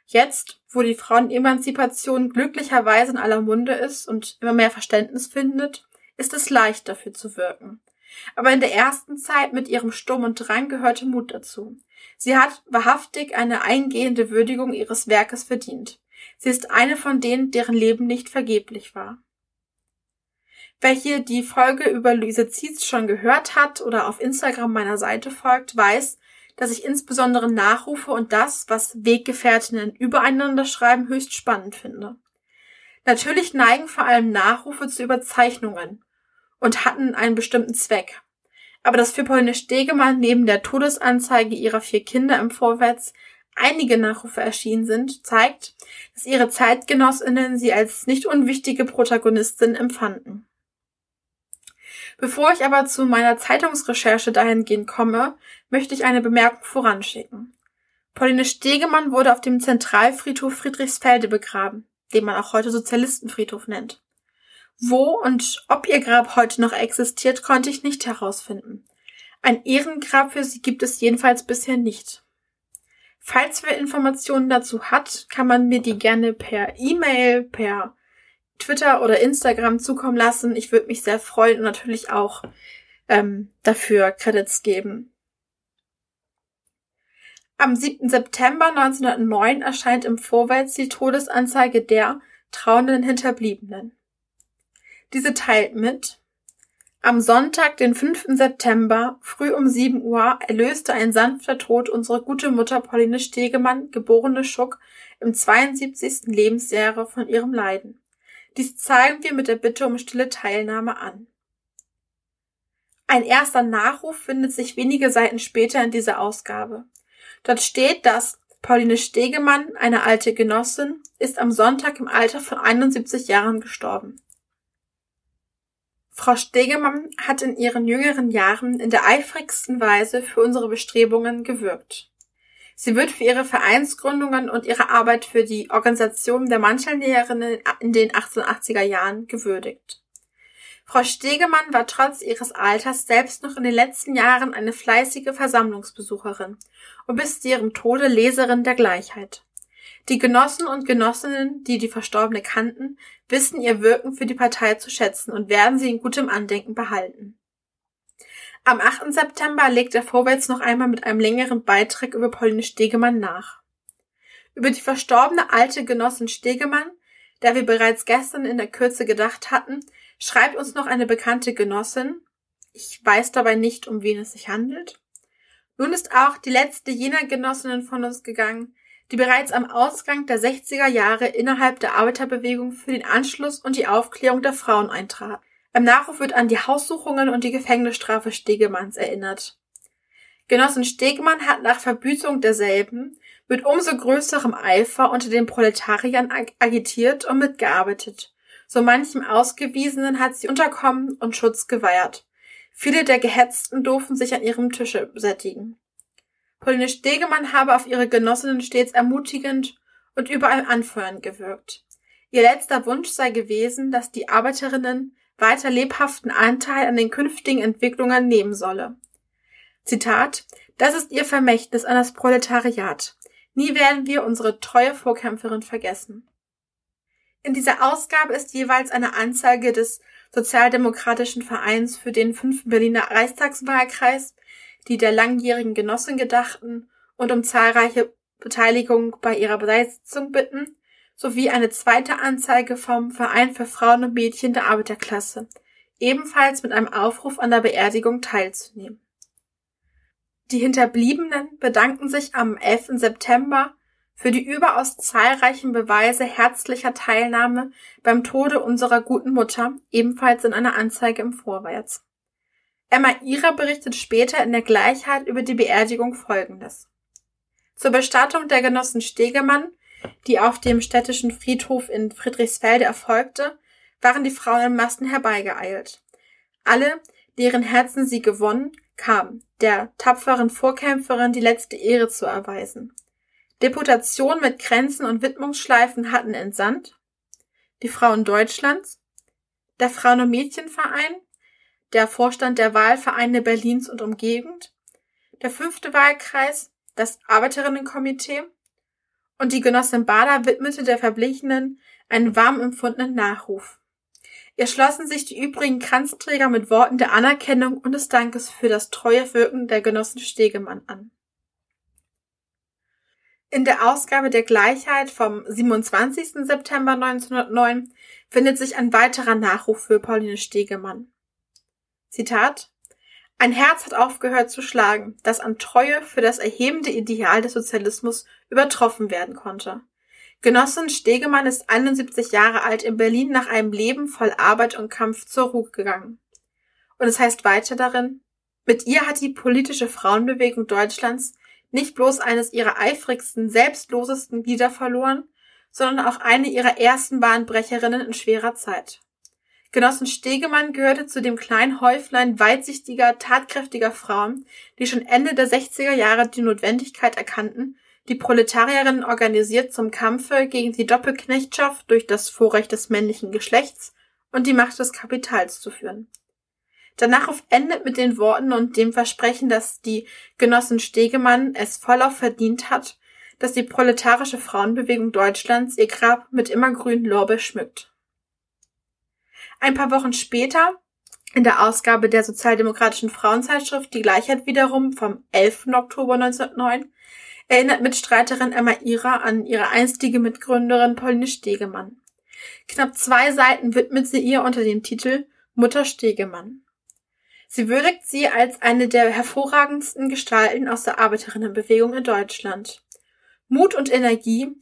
jetzt, wo die Frauenemanzipation glücklicherweise in aller Munde ist und immer mehr Verständnis findet, ist es leicht dafür zu wirken. Aber in der ersten Zeit mit ihrem Sturm und Drang gehörte Mut dazu. Sie hat wahrhaftig eine eingehende Würdigung ihres Werkes verdient. Sie ist eine von denen, deren Leben nicht vergeblich war. Wer hier die Folge über Luise Zietz schon gehört hat oder auf Instagram meiner Seite folgt, weiß, dass ich insbesondere Nachrufe und das, was Weggefährtinnen übereinander schreiben, höchst spannend finde. Natürlich neigen vor allem Nachrufe zu Überzeichnungen und hatten einen bestimmten Zweck. Aber dass für Pauline Stegemann neben der Todesanzeige ihrer vier Kinder im Vorwärts einige Nachrufe erschienen sind, zeigt, dass ihre Zeitgenossinnen sie als nicht unwichtige Protagonistin empfanden. Bevor ich aber zu meiner Zeitungsrecherche dahingehend komme, möchte ich eine Bemerkung voranschicken. Pauline Stegemann wurde auf dem Zentralfriedhof Friedrichsfelde begraben, den man auch heute Sozialistenfriedhof nennt. Wo und ob ihr Grab heute noch existiert, konnte ich nicht herausfinden. Ein Ehrengrab für sie gibt es jedenfalls bisher nicht. Falls wer Informationen dazu hat, kann man mir die gerne per E-Mail, per Twitter oder Instagram zukommen lassen. Ich würde mich sehr freuen und natürlich auch ähm, dafür Credits geben. Am 7. September 1909 erscheint im Vorwärts die Todesanzeige der trauenden Hinterbliebenen. Diese teilt mit, am Sonntag, den 5. September, früh um 7 Uhr, erlöste ein sanfter Tod unsere gute Mutter Pauline Stegemann, geborene Schuck, im 72. Lebensjahre von ihrem Leiden. Dies zeigen wir mit der Bitte um stille Teilnahme an. Ein erster Nachruf findet sich wenige Seiten später in dieser Ausgabe. Dort steht, dass Pauline Stegemann, eine alte Genossin, ist am Sonntag im Alter von 71 Jahren gestorben. Frau Stegemann hat in ihren jüngeren Jahren in der eifrigsten Weise für unsere Bestrebungen gewirkt. Sie wird für ihre Vereinsgründungen und ihre Arbeit für die Organisation der Mantelnäherinnen in den 1880er Jahren gewürdigt. Frau Stegemann war trotz ihres Alters selbst noch in den letzten Jahren eine fleißige Versammlungsbesucherin und bis zu ihrem Tode Leserin der Gleichheit. Die Genossen und Genossinnen, die die Verstorbene kannten, wissen ihr Wirken für die Partei zu schätzen und werden sie in gutem Andenken behalten. Am 8. September legt er Vorwärts noch einmal mit einem längeren Beitrag über Pauline Stegemann nach. Über die verstorbene alte Genossin Stegemann, der wir bereits gestern in der Kürze gedacht hatten, schreibt uns noch eine bekannte Genossin. Ich weiß dabei nicht, um wen es sich handelt. Nun ist auch die letzte jener Genossinnen von uns gegangen, die bereits am Ausgang der 60er Jahre innerhalb der Arbeiterbewegung für den Anschluss und die Aufklärung der Frauen eintrat. Im Nachruf wird an die Haussuchungen und die Gefängnisstrafe Stegemanns erinnert. Genossin Stegemann hat nach Verbüßung derselben mit umso größerem Eifer unter den Proletariern ag agitiert und mitgearbeitet. So manchem Ausgewiesenen hat sie Unterkommen und Schutz gewährt. Viele der Gehetzten durften sich an ihrem Tische sättigen. Pauline Stegemann habe auf ihre Genossinnen stets ermutigend und überall anfeuernd gewirkt. Ihr letzter Wunsch sei gewesen, dass die Arbeiterinnen weiter lebhaften Anteil an den künftigen Entwicklungen nehmen solle. Zitat, das ist ihr Vermächtnis an das Proletariat. Nie werden wir unsere treue Vorkämpferin vergessen. In dieser Ausgabe ist jeweils eine Anzeige des Sozialdemokratischen Vereins für den fünften Berliner Reichstagswahlkreis, die der langjährigen Genossin gedachten und um zahlreiche Beteiligung bei ihrer Besetzung bitten, sowie eine zweite Anzeige vom Verein für Frauen und Mädchen der Arbeiterklasse, ebenfalls mit einem Aufruf an der Beerdigung teilzunehmen. Die Hinterbliebenen bedanken sich am 11. September für die überaus zahlreichen Beweise herzlicher Teilnahme beim Tode unserer guten Mutter, ebenfalls in einer Anzeige im Vorwärts. Emma Ira berichtet später in der Gleichheit über die Beerdigung Folgendes. Zur Bestattung der Genossen Stegemann die auf dem städtischen Friedhof in Friedrichsfelde erfolgte, waren die Frauen in Massen herbeigeeilt. Alle, deren Herzen sie gewonnen, kamen, der tapferen Vorkämpferin die letzte Ehre zu erweisen. Deputationen mit Kränzen und Widmungsschleifen hatten entsandt, die Frauen Deutschlands, der Frauen- und Mädchenverein, der Vorstand der Wahlvereine Berlins und Umgegend, der fünfte Wahlkreis, das Arbeiterinnenkomitee, und die Genossin Bader widmete der Verblichenen einen warm empfundenen Nachruf. Ihr schlossen sich die übrigen Kranzträger mit Worten der Anerkennung und des Dankes für das treue Wirken der Genossen Stegemann an. In der Ausgabe der Gleichheit vom 27. September 1909 findet sich ein weiterer Nachruf für Pauline Stegemann. Zitat ein Herz hat aufgehört zu schlagen, das an Treue für das erhebende Ideal des Sozialismus übertroffen werden konnte. Genossin Stegemann ist 71 Jahre alt in Berlin nach einem Leben voll Arbeit und Kampf zur Ruhe gegangen. Und es heißt weiter darin, mit ihr hat die politische Frauenbewegung Deutschlands nicht bloß eines ihrer eifrigsten, selbstlosesten Glieder verloren, sondern auch eine ihrer ersten Bahnbrecherinnen in schwerer Zeit. Genossin Stegemann gehörte zu dem kleinen Häuflein weitsichtiger, tatkräftiger Frauen, die schon Ende der 60er Jahre die Notwendigkeit erkannten, die Proletarierinnen organisiert zum Kampfe gegen die Doppelknechtschaft durch das Vorrecht des männlichen Geschlechts und die Macht des Kapitals zu führen. Der Nachruf endet mit den Worten und dem Versprechen, dass die Genossin Stegemann es vollauf verdient hat, dass die proletarische Frauenbewegung Deutschlands ihr Grab mit immergrünen Lorbeer schmückt. Ein paar Wochen später, in der Ausgabe der Sozialdemokratischen Frauenzeitschrift Die Gleichheit wiederum vom 11. Oktober 1909, erinnert Mitstreiterin Emma Ira an ihre einstige Mitgründerin Pauline Stegemann. Knapp zwei Seiten widmet sie ihr unter dem Titel Mutter Stegemann. Sie würdigt sie als eine der hervorragendsten Gestalten aus der Arbeiterinnenbewegung in Deutschland. Mut und Energie,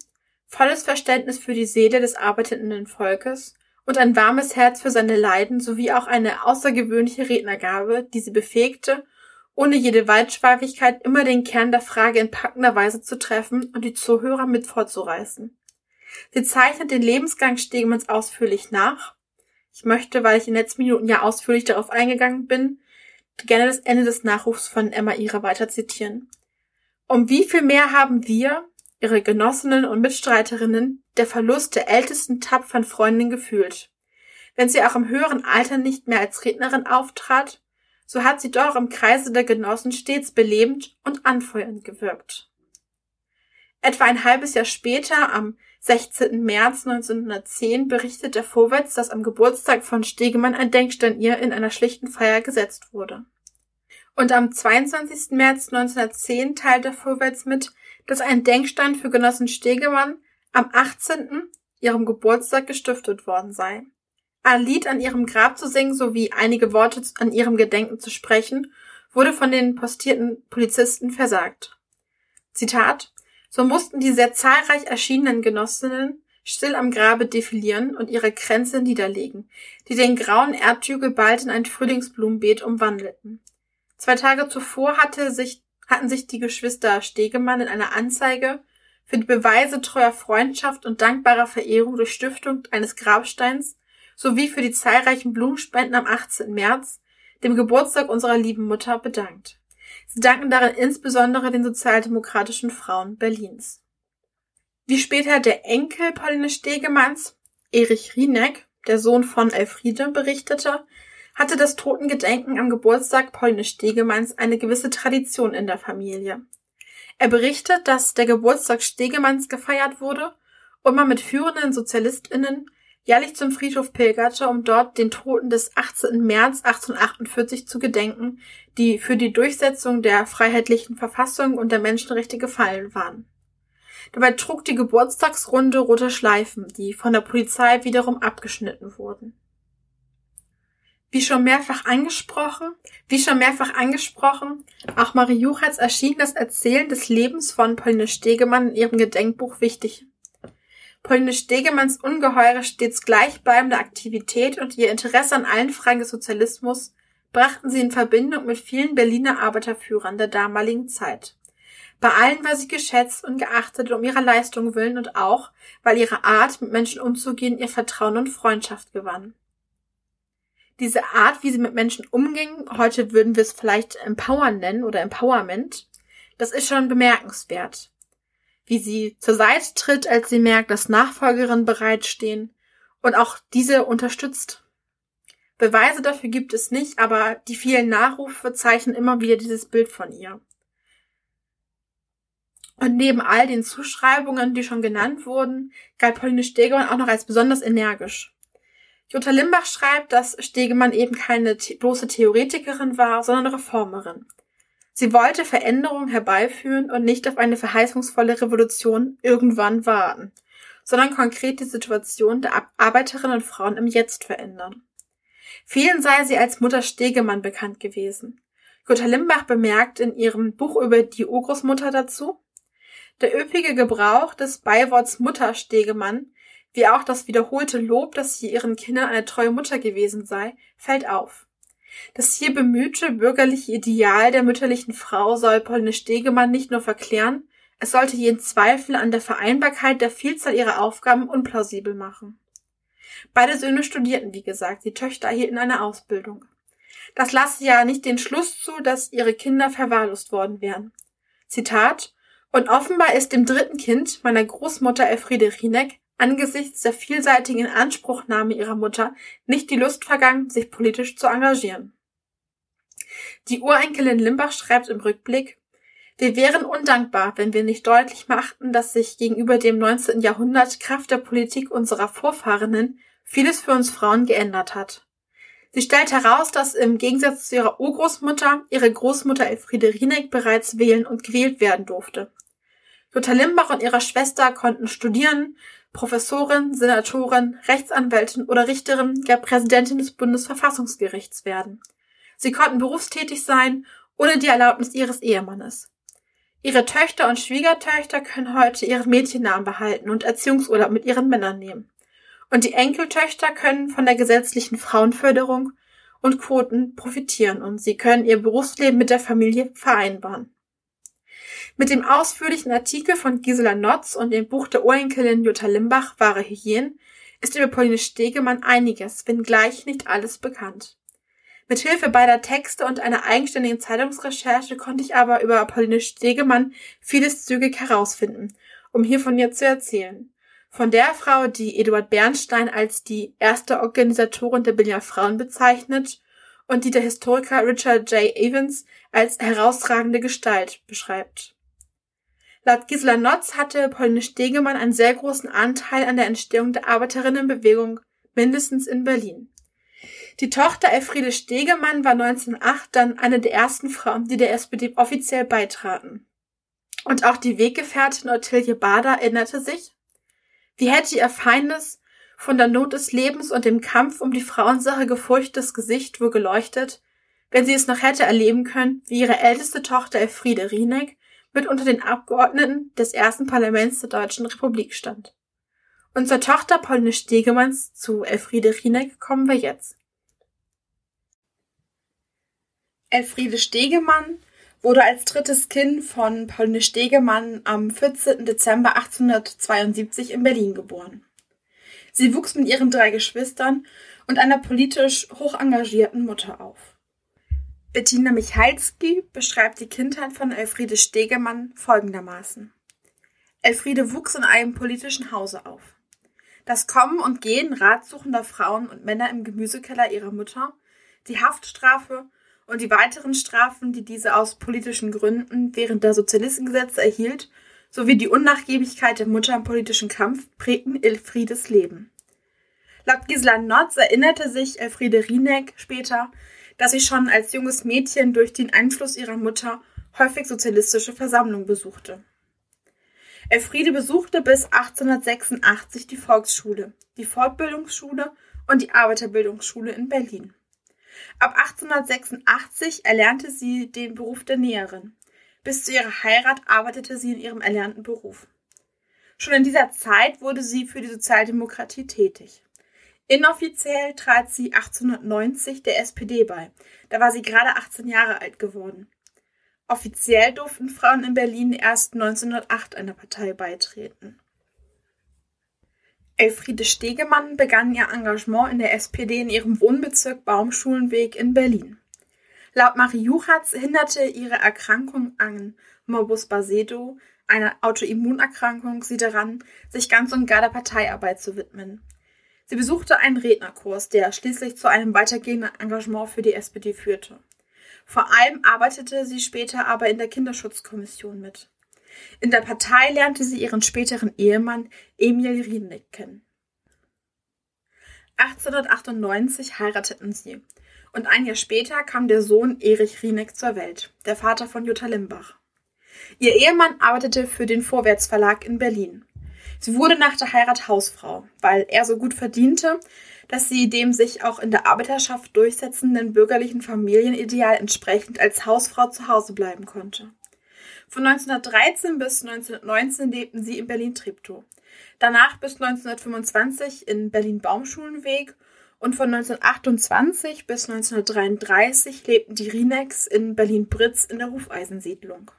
volles Verständnis für die Seele des arbeitenden Volkes und ein warmes Herz für seine Leiden sowie auch eine außergewöhnliche Rednergabe, die sie befähigte, ohne jede Weitschweifigkeit immer den Kern der Frage in packender Weise zu treffen und die Zuhörer mit vorzureißen. Sie zeichnet den Lebensgang Stegemanns ausführlich nach. Ich möchte, weil ich in den letzten Minuten ja ausführlich darauf eingegangen bin, gerne das Ende des Nachrufs von Emma Ira weiter zitieren. Um wie viel mehr haben wir, ihre Genossinnen und Mitstreiterinnen der Verlust der ältesten tapferen Freundin gefühlt. Wenn sie auch im höheren Alter nicht mehr als Rednerin auftrat, so hat sie doch im Kreise der Genossen stets belebend und anfeuernd gewirkt. Etwa ein halbes Jahr später, am 16. März 1910, berichtet der Vorwärts, dass am Geburtstag von Stegemann ein Denkstein ihr in einer schlichten Feier gesetzt wurde. Und am 22. März 1910 teilte Vorwärts mit, dass ein Denkstein für Genossen Stegemann am 18. ihrem Geburtstag gestiftet worden sei. Ein Lied an ihrem Grab zu singen sowie einige Worte an ihrem Gedenken zu sprechen, wurde von den postierten Polizisten versagt. Zitat So mussten die sehr zahlreich erschienenen Genossinnen still am Grabe defilieren und ihre Kränze niederlegen, die den grauen Erdhügel bald in ein Frühlingsblumenbeet umwandelten. Zwei Tage zuvor hatte sich, hatten sich die Geschwister Stegemann in einer Anzeige für die Beweise treuer Freundschaft und dankbarer Verehrung durch Stiftung eines Grabsteins sowie für die zahlreichen Blumenspenden am 18. März, dem Geburtstag unserer lieben Mutter, bedankt. Sie danken darin insbesondere den sozialdemokratischen Frauen Berlins. Wie später der Enkel Pauline Stegemanns, Erich Rieneck, der Sohn von Elfriede, berichtete, hatte das Totengedenken am Geburtstag Pauline Stegemanns eine gewisse Tradition in der Familie. Er berichtet, dass der Geburtstag Stegemanns gefeiert wurde und man mit führenden SozialistInnen jährlich zum Friedhof pilgerte, um dort den Toten des 18. März 1848 zu gedenken, die für die Durchsetzung der freiheitlichen Verfassung und der Menschenrechte gefallen waren. Dabei trug die Geburtstagsrunde rote Schleifen, die von der Polizei wiederum abgeschnitten wurden. Wie schon mehrfach angesprochen, wie schon mehrfach angesprochen, auch Marie Juchatz erschien das Erzählen des Lebens von Pauline Stegemann in ihrem Gedenkbuch wichtig Pauline Stegemanns ungeheure, stets gleichbleibende Aktivität und ihr Interesse an allen Fragen des Sozialismus brachten sie in Verbindung mit vielen Berliner Arbeiterführern der damaligen Zeit. Bei allen war sie geschätzt und geachtet um ihrer Leistung willen und auch, weil ihre Art, mit Menschen umzugehen, ihr Vertrauen und Freundschaft gewann. Diese Art, wie sie mit Menschen umging, heute würden wir es vielleicht Empowern nennen oder Empowerment, das ist schon bemerkenswert wie sie zur Seite tritt, als sie merkt, dass Nachfolgerinnen bereitstehen und auch diese unterstützt. Beweise dafür gibt es nicht, aber die vielen Nachrufe zeichnen immer wieder dieses Bild von ihr. Und neben all den Zuschreibungen, die schon genannt wurden, galt Pauline Stegemann auch noch als besonders energisch. Jutta Limbach schreibt, dass Stegemann eben keine bloße Theoretikerin war, sondern Reformerin. Sie wollte Veränderung herbeiführen und nicht auf eine verheißungsvolle Revolution irgendwann warten, sondern konkret die Situation der Arbeiterinnen und Frauen im Jetzt verändern. Vielen sei sie als Mutter Stegemann bekannt gewesen. Jutta Limbach bemerkt in ihrem Buch über die Urgroßmutter dazu, der üppige Gebrauch des Beiworts Mutter Stegemann, wie auch das wiederholte Lob, dass sie ihren Kindern eine treue Mutter gewesen sei, fällt auf. Das hier bemühte bürgerliche Ideal der mütterlichen Frau soll Pauline Stegemann nicht nur verklären, es sollte jeden Zweifel an der Vereinbarkeit der Vielzahl ihrer Aufgaben unplausibel machen. Beide Söhne studierten, wie gesagt, die Töchter erhielten eine Ausbildung. Das lasse ja nicht den Schluss zu, dass ihre Kinder verwahrlost worden wären. Zitat Und offenbar ist dem dritten Kind, meiner Großmutter Elfriede Rieneck, angesichts der vielseitigen Anspruchnahme ihrer Mutter nicht die Lust vergangen, sich politisch zu engagieren. Die Urenkelin Limbach schreibt im Rückblick, wir wären undankbar, wenn wir nicht deutlich machten, dass sich gegenüber dem 19. Jahrhundert Kraft der Politik unserer Vorfahrenen vieles für uns Frauen geändert hat. Sie stellt heraus, dass im Gegensatz zu ihrer Urgroßmutter ihre Großmutter Elfriede Rieneck bereits wählen und gewählt werden durfte. Jutta Limbach und ihre Schwester konnten studieren, Professorin, Senatorin, Rechtsanwältin oder Richterin, ja Präsidentin des Bundesverfassungsgerichts werden. Sie konnten berufstätig sein, ohne die Erlaubnis ihres Ehemannes. Ihre Töchter und Schwiegertöchter können heute ihren Mädchennamen behalten und Erziehungsurlaub mit ihren Männern nehmen. Und die Enkeltöchter können von der gesetzlichen Frauenförderung und Quoten profitieren und sie können ihr Berufsleben mit der Familie vereinbaren. Mit dem ausführlichen Artikel von Gisela Notz und dem Buch der Urenkelin Jutta Limbach, Wahre Hygiene, ist über Pauline Stegemann einiges, wenngleich nicht alles bekannt. Mit Hilfe beider Texte und einer eigenständigen Zeitungsrecherche konnte ich aber über Pauline Stegemann vieles zügig herausfinden, um hier von ihr zu erzählen. Von der Frau, die Eduard Bernstein als die erste Organisatorin der Berliner Frauen bezeichnet und die der Historiker Richard J. Evans als herausragende Gestalt beschreibt. Laut Gisela Notz hatte Pauline Stegemann einen sehr großen Anteil an der Entstehung der Arbeiterinnenbewegung, mindestens in Berlin. Die Tochter Elfriede Stegemann war 1908 dann eine der ersten Frauen, die der SPD offiziell beitraten. Und auch die Weggefährtin Ottilie Bader erinnerte sich, wie hätte ihr Feindes von der Not des Lebens und dem Kampf um die Frauensache gefurchtes Gesicht wohl geleuchtet, wenn sie es noch hätte erleben können, wie ihre älteste Tochter Elfriede Rieneck mit unter den Abgeordneten des ersten Parlaments der Deutschen Republik stand. Und zur Tochter Pauline Stegemanns zu Elfriede Rieneck kommen wir jetzt. Elfriede Stegemann wurde als drittes Kind von Pauline Stegemann am 14. Dezember 1872 in Berlin geboren. Sie wuchs mit ihren drei Geschwistern und einer politisch hoch engagierten Mutter auf. Bettina Michalski beschreibt die Kindheit von Elfriede Stegemann folgendermaßen. Elfriede wuchs in einem politischen Hause auf. Das Kommen und Gehen ratsuchender Frauen und Männer im Gemüsekeller ihrer Mutter, die Haftstrafe und die weiteren Strafen, die diese aus politischen Gründen während der Sozialistengesetze erhielt, sowie die Unnachgiebigkeit der Mutter im politischen Kampf prägten Elfriedes Leben. Laut Gisela Notz erinnerte sich Elfriede Rieneck später, dass sie schon als junges Mädchen durch den Einfluss ihrer Mutter häufig sozialistische Versammlungen besuchte. Elfriede besuchte bis 1886 die Volksschule, die Fortbildungsschule und die Arbeiterbildungsschule in Berlin. Ab 1886 erlernte sie den Beruf der Näherin. Bis zu ihrer Heirat arbeitete sie in ihrem erlernten Beruf. Schon in dieser Zeit wurde sie für die Sozialdemokratie tätig. Inoffiziell trat sie 1890 der SPD bei. Da war sie gerade 18 Jahre alt geworden. Offiziell durften Frauen in Berlin erst 1908 einer Partei beitreten. Elfriede Stegemann begann ihr Engagement in der SPD in ihrem Wohnbezirk Baumschulenweg in Berlin. Laut Marie Juchatz hinderte ihre Erkrankung an Morbus Basedow, einer Autoimmunerkrankung, sie daran, sich ganz und gar der Parteiarbeit zu widmen. Sie besuchte einen Rednerkurs, der schließlich zu einem weitergehenden Engagement für die SPD führte. Vor allem arbeitete sie später aber in der Kinderschutzkommission mit. In der Partei lernte sie ihren späteren Ehemann Emil Rieneck kennen. 1898 heirateten sie und ein Jahr später kam der Sohn Erich Rieneck zur Welt, der Vater von Jutta Limbach. Ihr Ehemann arbeitete für den Vorwärts Verlag in Berlin. Sie wurde nach der Heirat Hausfrau, weil er so gut verdiente, dass sie dem sich auch in der Arbeiterschaft durchsetzenden bürgerlichen Familienideal entsprechend als Hausfrau zu Hause bleiben konnte. Von 1913 bis 1919 lebten sie in Berlin-Treptow. Danach bis 1925 in Berlin-Baumschulenweg und von 1928 bis 1933 lebten die Rienecks in Berlin-Britz in der Hufeisensiedlung.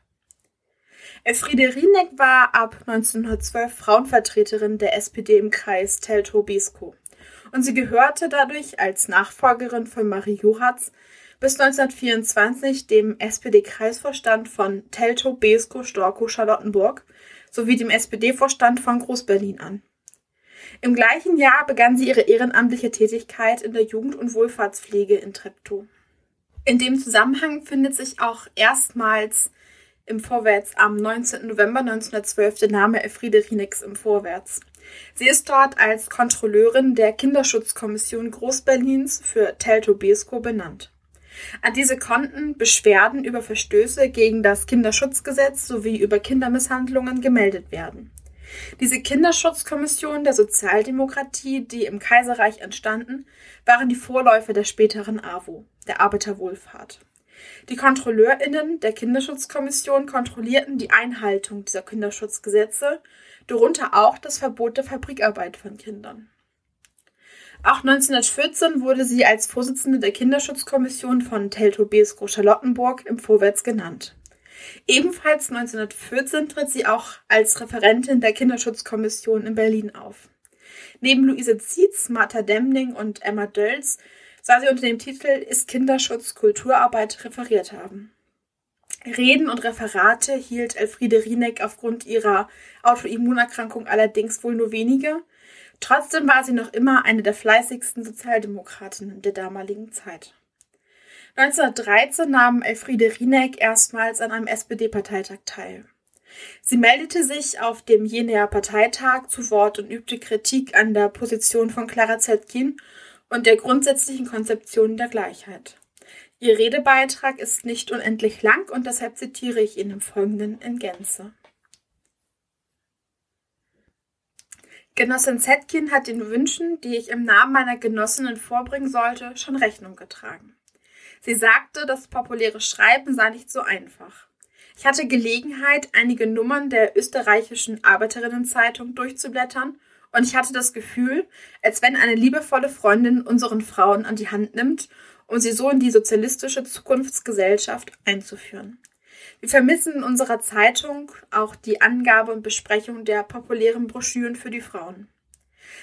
Elfriede war ab 1912 Frauenvertreterin der SPD im Kreis Teltow-Beskow und sie gehörte dadurch als Nachfolgerin von Marie Juhatz bis 1924 dem SPD-Kreisvorstand von Teltow, Beskow, Storkow, Charlottenburg sowie dem SPD-Vorstand von Groß-Berlin an. Im gleichen Jahr begann sie ihre ehrenamtliche Tätigkeit in der Jugend- und Wohlfahrtspflege in Treptow. In dem Zusammenhang findet sich auch erstmals im Vorwärts am 19. November 1912 der Name Elfriede Rienix im Vorwärts. Sie ist dort als Kontrolleurin der Kinderschutzkommission Großberlins für Teltow-Beskow benannt. An diese konnten Beschwerden über Verstöße gegen das Kinderschutzgesetz sowie über Kindermisshandlungen gemeldet werden. Diese Kinderschutzkommission der Sozialdemokratie, die im Kaiserreich entstanden, waren die Vorläufer der späteren AWO, der Arbeiterwohlfahrt. Die KontrolleurInnen der Kinderschutzkommission kontrollierten die Einhaltung dieser Kinderschutzgesetze, darunter auch das Verbot der Fabrikarbeit von Kindern. Auch 1914 wurde sie als Vorsitzende der Kinderschutzkommission von Teltow-Beskow-Charlottenburg im Vorwärts genannt. Ebenfalls 1914 tritt sie auch als Referentin der Kinderschutzkommission in Berlin auf. Neben Luise Zietz, Martha Demning und Emma Dölz sah sie unter dem Titel Ist Kinderschutz Kulturarbeit referiert haben. Reden und Referate hielt Elfriede Rieneck aufgrund ihrer Autoimmunerkrankung allerdings wohl nur wenige. Trotzdem war sie noch immer eine der fleißigsten Sozialdemokratinnen der damaligen Zeit. 1913 nahm Elfriede Rieneck erstmals an einem SPD-Parteitag teil. Sie meldete sich auf dem Jenaer Parteitag zu Wort und übte Kritik an der Position von Clara Zetkin und der grundsätzlichen Konzeption der Gleichheit. Ihr Redebeitrag ist nicht unendlich lang und deshalb zitiere ich ihn im Folgenden in Gänze. Genossin Zetkin hat den Wünschen, die ich im Namen meiner Genossinnen vorbringen sollte, schon Rechnung getragen. Sie sagte, das populäre Schreiben sei nicht so einfach. Ich hatte Gelegenheit, einige Nummern der österreichischen Arbeiterinnenzeitung durchzublättern und ich hatte das Gefühl, als wenn eine liebevolle Freundin unseren Frauen an die Hand nimmt, um sie so in die sozialistische Zukunftsgesellschaft einzuführen. Wir vermissen in unserer Zeitung auch die Angabe und Besprechung der populären Broschüren für die Frauen.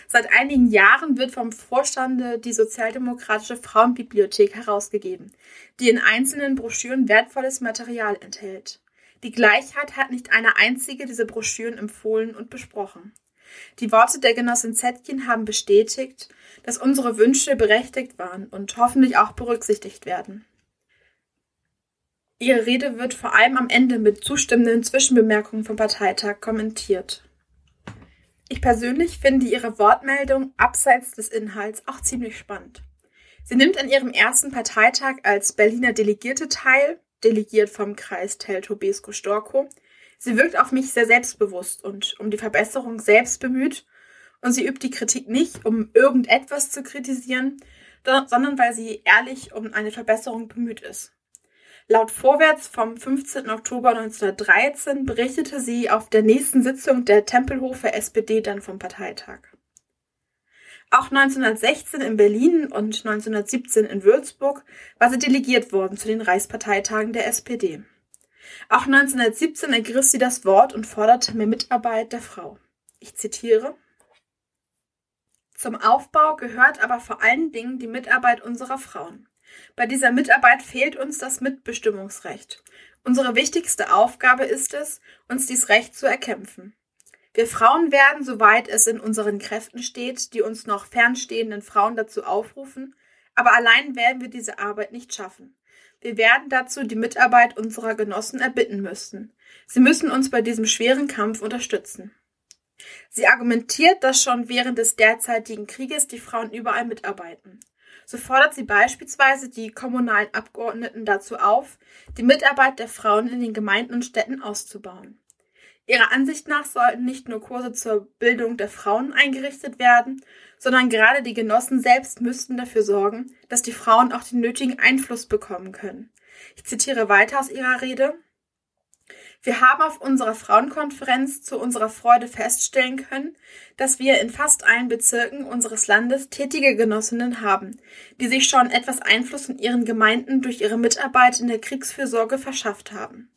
Seit einigen Jahren wird vom Vorstande die Sozialdemokratische Frauenbibliothek herausgegeben, die in einzelnen Broschüren wertvolles Material enthält. Die Gleichheit hat nicht eine einzige dieser Broschüren empfohlen und besprochen. Die Worte der Genossin Zetkin haben bestätigt, dass unsere Wünsche berechtigt waren und hoffentlich auch berücksichtigt werden. Ihre Rede wird vor allem am Ende mit zustimmenden Zwischenbemerkungen vom Parteitag kommentiert. Ich persönlich finde Ihre Wortmeldung abseits des Inhalts auch ziemlich spannend. Sie nimmt an ihrem ersten Parteitag als Berliner Delegierte teil, delegiert vom Kreis Teltow-Besko-Storkow. Sie wirkt auf mich sehr selbstbewusst und um die Verbesserung selbst bemüht und sie übt die Kritik nicht, um irgendetwas zu kritisieren, sondern weil sie ehrlich um eine Verbesserung bemüht ist. Laut Vorwärts vom 15. Oktober 1913 berichtete sie auf der nächsten Sitzung der Tempelhofer SPD dann vom Parteitag. Auch 1916 in Berlin und 1917 in Würzburg war sie delegiert worden zu den Reichsparteitagen der SPD. Auch 1917 ergriff sie das Wort und forderte mehr Mitarbeit der Frau. Ich zitiere Zum Aufbau gehört aber vor allen Dingen die Mitarbeit unserer Frauen. Bei dieser Mitarbeit fehlt uns das Mitbestimmungsrecht. Unsere wichtigste Aufgabe ist es, uns dies Recht zu erkämpfen. Wir Frauen werden, soweit es in unseren Kräften steht, die uns noch fernstehenden Frauen dazu aufrufen, aber allein werden wir diese Arbeit nicht schaffen. Wir werden dazu die Mitarbeit unserer Genossen erbitten müssen. Sie müssen uns bei diesem schweren Kampf unterstützen. Sie argumentiert, dass schon während des derzeitigen Krieges die Frauen überall mitarbeiten. So fordert sie beispielsweise die kommunalen Abgeordneten dazu auf, die Mitarbeit der Frauen in den Gemeinden und Städten auszubauen. Ihrer Ansicht nach sollten nicht nur Kurse zur Bildung der Frauen eingerichtet werden, sondern gerade die Genossen selbst müssten dafür sorgen, dass die Frauen auch den nötigen Einfluss bekommen können. Ich zitiere weiter aus ihrer Rede. Wir haben auf unserer Frauenkonferenz zu unserer Freude feststellen können, dass wir in fast allen Bezirken unseres Landes tätige Genossinnen haben, die sich schon etwas Einfluss in ihren Gemeinden durch ihre Mitarbeit in der Kriegsfürsorge verschafft haben.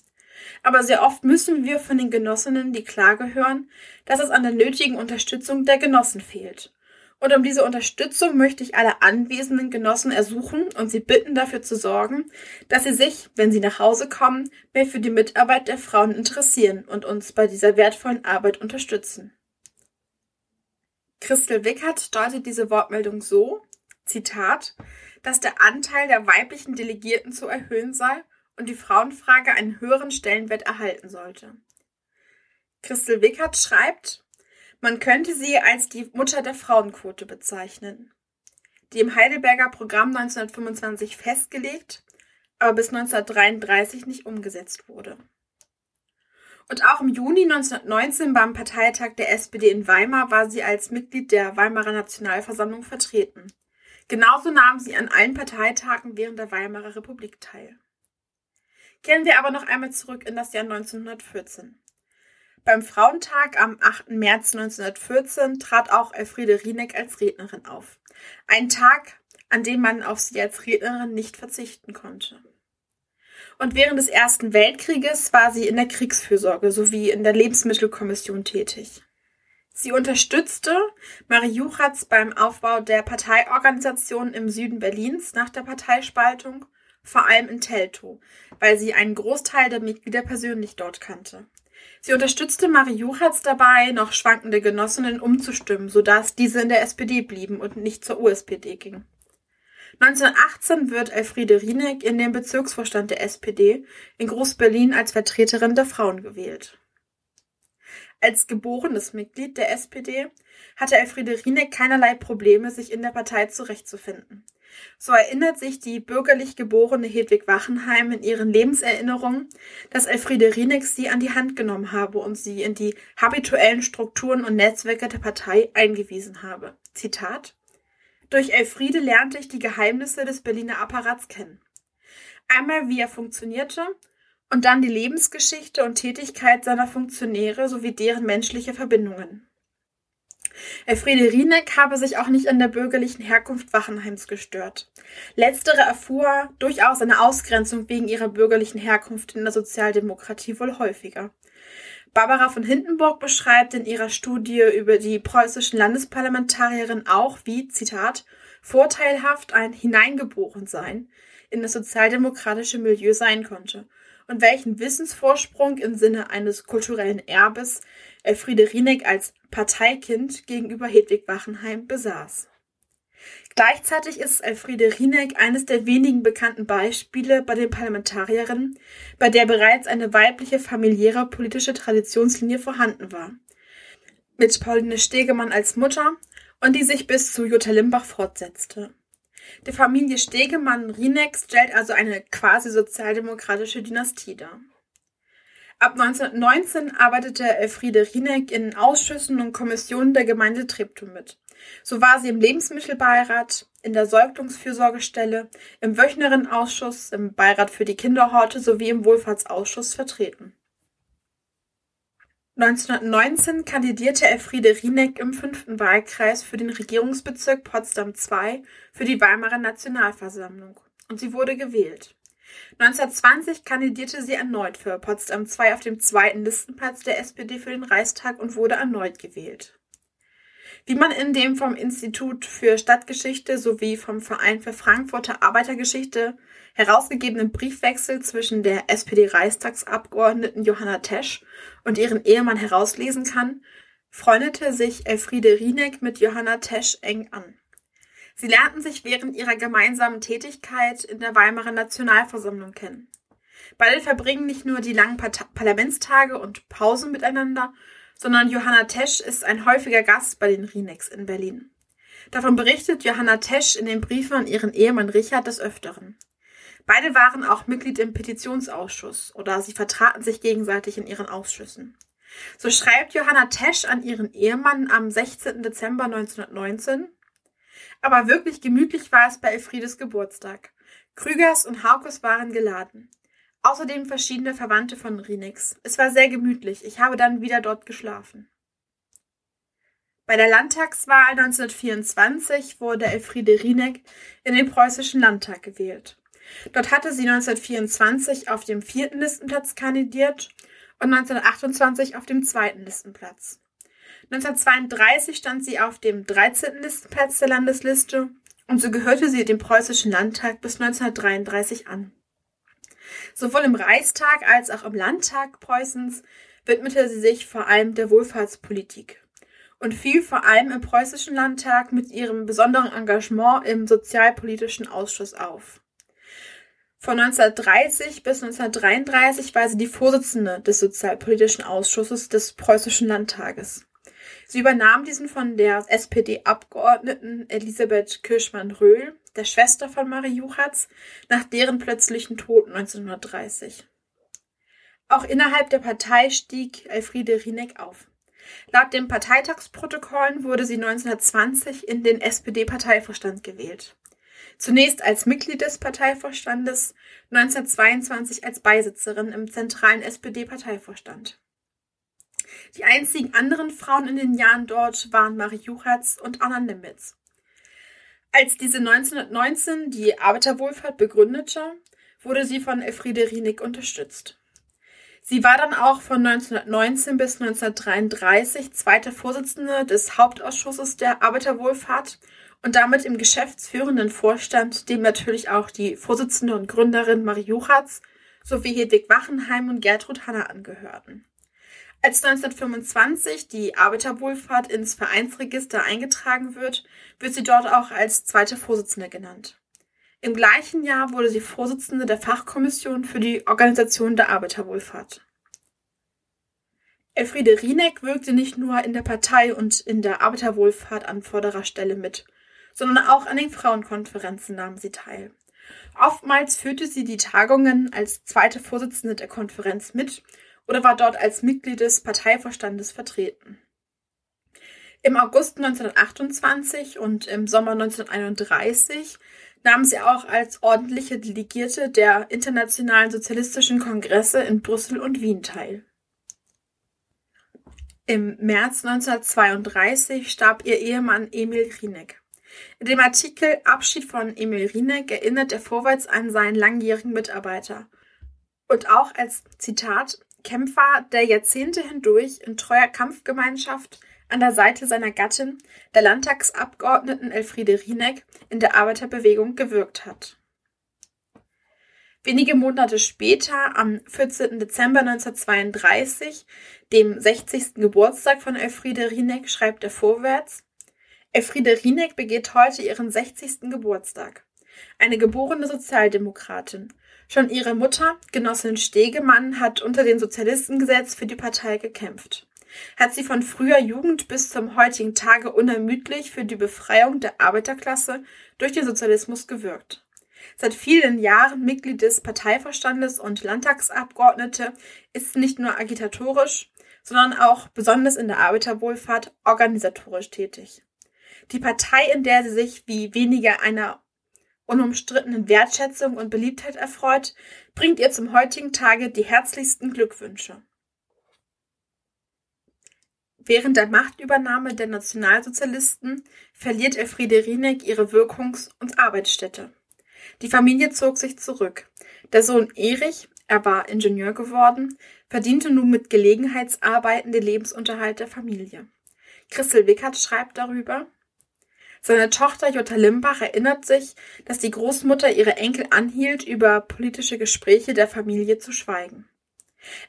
Aber sehr oft müssen wir von den Genossinnen die Klage hören, dass es an der nötigen Unterstützung der Genossen fehlt. Und um diese Unterstützung möchte ich alle anwesenden Genossen ersuchen und sie bitten, dafür zu sorgen, dass sie sich, wenn sie nach Hause kommen, mehr für die Mitarbeit der Frauen interessieren und uns bei dieser wertvollen Arbeit unterstützen. Christel Wickert deutet diese Wortmeldung so, Zitat, dass der Anteil der weiblichen Delegierten zu erhöhen sei und die Frauenfrage einen höheren Stellenwert erhalten sollte. Christel Wickert schreibt, man könnte sie als die Mutter der Frauenquote bezeichnen. Die im Heidelberger Programm 1925 festgelegt, aber bis 1933 nicht umgesetzt wurde. Und auch im Juni 1919 beim Parteitag der SPD in Weimar war sie als Mitglied der Weimarer Nationalversammlung vertreten. Genauso nahm sie an allen Parteitagen während der Weimarer Republik teil. Kehren wir aber noch einmal zurück in das Jahr 1914. Beim Frauentag am 8. März 1914 trat auch Elfriede Rieneck als Rednerin auf. Ein Tag, an dem man auf sie als Rednerin nicht verzichten konnte. Und während des Ersten Weltkrieges war sie in der Kriegsfürsorge sowie in der Lebensmittelkommission tätig. Sie unterstützte Marie Juchatz beim Aufbau der Parteiorganisation im Süden Berlins nach der Parteispaltung, vor allem in Teltow, weil sie einen Großteil der Mitglieder persönlich dort kannte. Sie unterstützte Marie Juchatz dabei, noch schwankende Genossinnen umzustimmen, sodass diese in der SPD blieben und nicht zur USPD gingen. 1918 wird Elfriede Rieneck in den Bezirksvorstand der SPD in Groß-Berlin als Vertreterin der Frauen gewählt. Als geborenes Mitglied der SPD hatte Elfriede Rieneck keinerlei Probleme, sich in der Partei zurechtzufinden. So erinnert sich die bürgerlich geborene Hedwig Wachenheim in ihren Lebenserinnerungen, dass Elfriede Rieneck sie an die Hand genommen habe und sie in die habituellen Strukturen und Netzwerke der Partei eingewiesen habe. Zitat Durch Elfriede lernte ich die Geheimnisse des Berliner Apparats kennen. Einmal wie er funktionierte und dann die Lebensgeschichte und Tätigkeit seiner Funktionäre sowie deren menschliche Verbindungen. Elfriede Rieneck habe sich auch nicht an der bürgerlichen Herkunft Wachenheims gestört. Letztere erfuhr durchaus eine Ausgrenzung wegen ihrer bürgerlichen Herkunft in der Sozialdemokratie wohl häufiger. Barbara von Hindenburg beschreibt in ihrer Studie über die preußischen Landesparlamentarierinnen auch, wie, Zitat, vorteilhaft ein Hineingeborensein in das sozialdemokratische Milieu sein konnte und welchen Wissensvorsprung im Sinne eines kulturellen Erbes Elfriede Rieneck als Parteikind gegenüber Hedwig Wachenheim besaß. Gleichzeitig ist Elfriede Rieneck eines der wenigen bekannten Beispiele bei den Parlamentarierinnen, bei der bereits eine weibliche familiäre politische Traditionslinie vorhanden war. Mit Pauline Stegemann als Mutter und die sich bis zu Jutta Limbach fortsetzte. Die Familie Stegemann-Rieneck stellt also eine quasi sozialdemokratische Dynastie dar. Ab 1919 arbeitete Elfriede Rieneck in Ausschüssen und Kommissionen der Gemeinde Treptow mit. So war sie im Lebensmittelbeirat, in der Säuglingsfürsorgestelle, im Wöchnerin-Ausschuss, im Beirat für die Kinderhorte sowie im Wohlfahrtsausschuss vertreten. 1919 kandidierte Elfriede Rieneck im fünften Wahlkreis für den Regierungsbezirk Potsdam II für die Weimarer Nationalversammlung und sie wurde gewählt. 1920 kandidierte sie erneut für Potsdam II auf dem zweiten Listenplatz der SPD für den Reichstag und wurde erneut gewählt. Wie man in dem vom Institut für Stadtgeschichte sowie vom Verein für Frankfurter Arbeitergeschichte herausgegebenen Briefwechsel zwischen der SPD-Reichstagsabgeordneten Johanna Tesch und ihren Ehemann herauslesen kann, freundete sich Elfriede Rieneck mit Johanna Tesch eng an. Sie lernten sich während ihrer gemeinsamen Tätigkeit in der Weimarer Nationalversammlung kennen. Beide verbringen nicht nur die langen Parlamentstage und Pausen miteinander, sondern Johanna Tesch ist ein häufiger Gast bei den Rinex in Berlin. Davon berichtet Johanna Tesch in den Briefen an ihren Ehemann Richard des Öfteren. Beide waren auch Mitglied im Petitionsausschuss oder sie vertraten sich gegenseitig in ihren Ausschüssen. So schreibt Johanna Tesch an ihren Ehemann am 16. Dezember 1919, aber wirklich gemütlich war es bei Elfriedes Geburtstag. Krügers und Haukus waren geladen. Außerdem verschiedene Verwandte von Rinix. Es war sehr gemütlich. Ich habe dann wieder dort geschlafen. Bei der Landtagswahl 1924 wurde Elfriede Rieneck in den preußischen Landtag gewählt. Dort hatte sie 1924 auf dem vierten Listenplatz kandidiert und 1928 auf dem zweiten Listenplatz. 1932 stand sie auf dem 13. Listenplatz der Landesliste und so gehörte sie dem preußischen Landtag bis 1933 an. Sowohl im Reichstag als auch im Landtag Preußens widmete sie sich vor allem der Wohlfahrtspolitik und fiel vor allem im preußischen Landtag mit ihrem besonderen Engagement im sozialpolitischen Ausschuss auf. Von 1930 bis 1933 war sie die Vorsitzende des sozialpolitischen Ausschusses des preußischen Landtages. Sie übernahm diesen von der SPD-Abgeordneten Elisabeth Kirschmann-Röhl, der Schwester von Marie Juchatz, nach deren plötzlichen Tod 1930. Auch innerhalb der Partei stieg Elfriede Rieneck auf. Laut den Parteitagsprotokollen wurde sie 1920 in den SPD-Parteivorstand gewählt. Zunächst als Mitglied des Parteivorstandes, 1922 als Beisitzerin im zentralen SPD-Parteivorstand. Die einzigen anderen Frauen in den Jahren dort waren Marie Juchatz und Anna Nimitz. Als diese 1919 die Arbeiterwohlfahrt begründete, wurde sie von Elfriede Rienig unterstützt. Sie war dann auch von 1919 bis 1933 zweite Vorsitzende des Hauptausschusses der Arbeiterwohlfahrt und damit im geschäftsführenden Vorstand, dem natürlich auch die Vorsitzende und Gründerin Marie Juchatz sowie Hedwig Wachenheim und Gertrud Hanna angehörten. Als 1925 die Arbeiterwohlfahrt ins Vereinsregister eingetragen wird, wird sie dort auch als zweite Vorsitzende genannt. Im gleichen Jahr wurde sie Vorsitzende der Fachkommission für die Organisation der Arbeiterwohlfahrt. Elfriede Rieneck wirkte nicht nur in der Partei und in der Arbeiterwohlfahrt an vorderer Stelle mit, sondern auch an den Frauenkonferenzen nahm sie teil. Oftmals führte sie die Tagungen als zweite Vorsitzende der Konferenz mit oder war dort als Mitglied des Parteivorstandes vertreten. Im August 1928 und im Sommer 1931 nahm sie auch als ordentliche Delegierte der Internationalen Sozialistischen Kongresse in Brüssel und Wien teil. Im März 1932 starb ihr Ehemann Emil Rieneck. In dem Artikel Abschied von Emil Rieneck erinnert er Vorwärts an seinen langjährigen Mitarbeiter und auch als Zitat Kämpfer, der Jahrzehnte hindurch in treuer Kampfgemeinschaft an der Seite seiner Gattin, der Landtagsabgeordneten Elfriede Rieneck, in der Arbeiterbewegung gewirkt hat. Wenige Monate später, am 14. Dezember 1932, dem 60. Geburtstag von Elfriede Rieneck, schreibt er vorwärts, Elfriede Rieneck begeht heute ihren 60. Geburtstag. Eine geborene Sozialdemokratin. Schon ihre Mutter, Genossin Stegemann, hat unter dem Sozialistengesetz für die Partei gekämpft. Hat sie von früher Jugend bis zum heutigen Tage unermüdlich für die Befreiung der Arbeiterklasse durch den Sozialismus gewirkt. Seit vielen Jahren Mitglied des Parteiverstandes und Landtagsabgeordnete ist sie nicht nur agitatorisch, sondern auch besonders in der Arbeiterwohlfahrt organisatorisch tätig. Die Partei, in der sie sich wie weniger einer unumstrittenen Wertschätzung und Beliebtheit erfreut, bringt ihr zum heutigen Tage die herzlichsten Glückwünsche. Während der Machtübernahme der Nationalsozialisten verliert Elfriede Rieneck ihre Wirkungs- und Arbeitsstätte. Die Familie zog sich zurück. Der Sohn Erich, er war Ingenieur geworden, verdiente nun mit Gelegenheitsarbeiten den Lebensunterhalt der Familie. Christel Wickert schreibt darüber, seine Tochter Jutta Limbach erinnert sich, dass die Großmutter ihre Enkel anhielt, über politische Gespräche der Familie zu schweigen.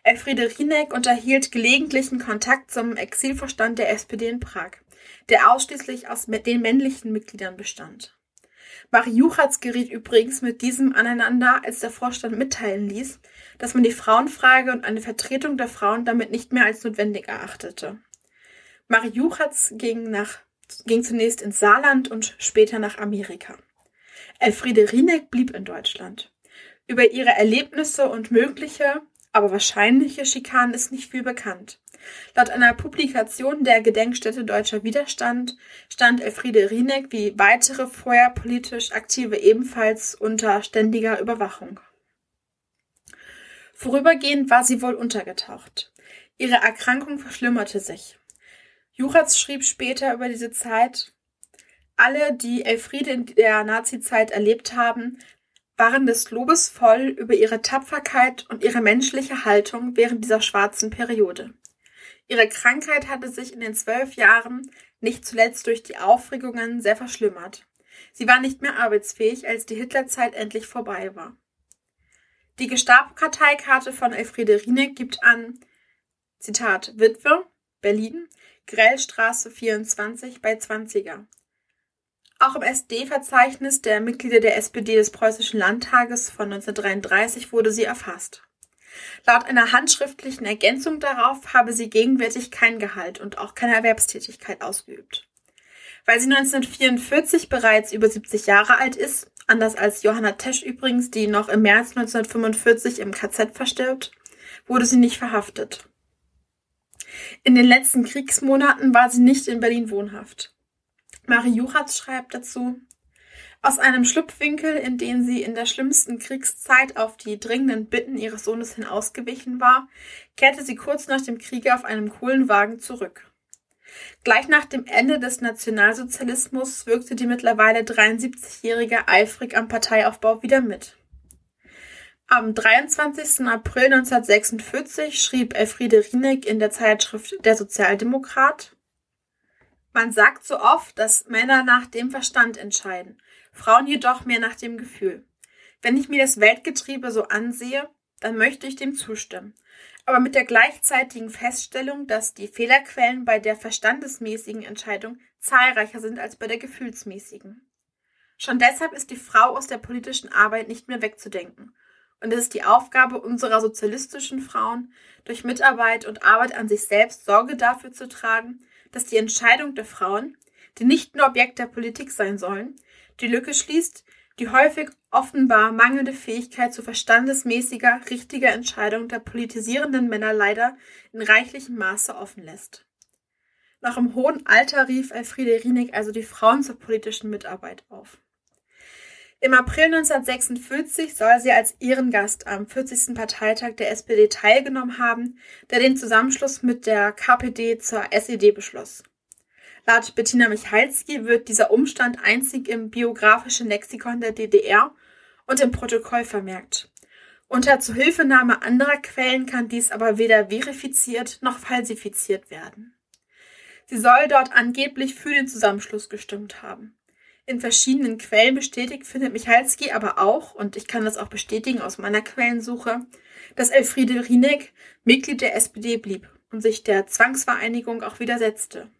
Elfriede Rieneck unterhielt gelegentlichen Kontakt zum Exilvorstand der SPD in Prag, der ausschließlich aus den männlichen Mitgliedern bestand. Marie Juchatz geriet übrigens mit diesem aneinander, als der Vorstand mitteilen ließ, dass man die Frauenfrage und eine Vertretung der Frauen damit nicht mehr als notwendig erachtete. Marie Juchatz ging nach ging zunächst ins Saarland und später nach Amerika. Elfriede Rieneck blieb in Deutschland. Über ihre Erlebnisse und mögliche, aber wahrscheinliche Schikanen ist nicht viel bekannt. Laut einer Publikation der Gedenkstätte Deutscher Widerstand stand Elfriede Rieneck wie weitere vorher politisch Aktive ebenfalls unter ständiger Überwachung. Vorübergehend war sie wohl untergetaucht. Ihre Erkrankung verschlimmerte sich. Juchatz schrieb später über diese Zeit, alle, die Elfriede in der Nazizeit erlebt haben, waren des Lobes voll über ihre Tapferkeit und ihre menschliche Haltung während dieser schwarzen Periode. Ihre Krankheit hatte sich in den zwölf Jahren, nicht zuletzt durch die Aufregungen, sehr verschlimmert. Sie war nicht mehr arbeitsfähig, als die Hitlerzeit endlich vorbei war. Die Gestapo-Karteikarte von Elfriede Rieneck gibt an, Zitat, Witwe, Berlin, Grellstraße 24 bei 20er. Auch im SD-Verzeichnis der Mitglieder der SPD des Preußischen Landtages von 1933 wurde sie erfasst. Laut einer handschriftlichen Ergänzung darauf habe sie gegenwärtig kein Gehalt und auch keine Erwerbstätigkeit ausgeübt. Weil sie 1944 bereits über 70 Jahre alt ist, anders als Johanna Tesch übrigens, die noch im März 1945 im KZ verstirbt, wurde sie nicht verhaftet. In den letzten Kriegsmonaten war sie nicht in Berlin wohnhaft. Marie Juchatz schreibt dazu, aus einem Schlupfwinkel, in den sie in der schlimmsten Kriegszeit auf die dringenden Bitten ihres Sohnes hin ausgewichen war, kehrte sie kurz nach dem Kriege auf einem Kohlenwagen zurück. Gleich nach dem Ende des Nationalsozialismus wirkte die mittlerweile 73-Jährige eifrig am Parteiaufbau wieder mit. Am 23. April 1946 schrieb Elfriede Rieneck in der Zeitschrift Der Sozialdemokrat, man sagt so oft, dass Männer nach dem Verstand entscheiden, Frauen jedoch mehr nach dem Gefühl. Wenn ich mir das Weltgetriebe so ansehe, dann möchte ich dem zustimmen. Aber mit der gleichzeitigen Feststellung, dass die Fehlerquellen bei der verstandesmäßigen Entscheidung zahlreicher sind als bei der gefühlsmäßigen. Schon deshalb ist die Frau aus der politischen Arbeit nicht mehr wegzudenken Und es ist die Aufgabe unserer sozialistischen Frauen, durch Mitarbeit und Arbeit an sich selbst Sorge dafür zu tragen, dass die Entscheidung der Frauen, die nicht nur Objekt der Politik sein sollen, die Lücke schließt, die häufig offenbar mangelnde Fähigkeit zu verstandesmäßiger, richtiger Entscheidung der politisierenden Männer leider in reichlichem Maße offen lässt. Noch im hohen Alter rief Elfriede Rienig also die Frauen zur politischen Mitarbeit auf. Im April 1946 soll sie als Ehrengast am 40. Parteitag der SPD teilgenommen haben, der den Zusammenschluss mit der KPD zur SED beschloss. Laut Bettina Michalski wird dieser Umstand einzig im biografischen Lexikon der DDR und im Protokoll vermerkt. Unter Zuhilfenahme anderer Quellen kann dies aber weder verifiziert noch falsifiziert werden. Sie soll dort angeblich für den Zusammenschluss gestimmt haben in verschiedenen Quellen bestätigt findet Michalski aber auch, und ich kann das auch bestätigen aus meiner Quellensuche, dass Elfriede Rieneck Mitglied der SPD blieb und sich der Zwangsvereinigung auch widersetzte.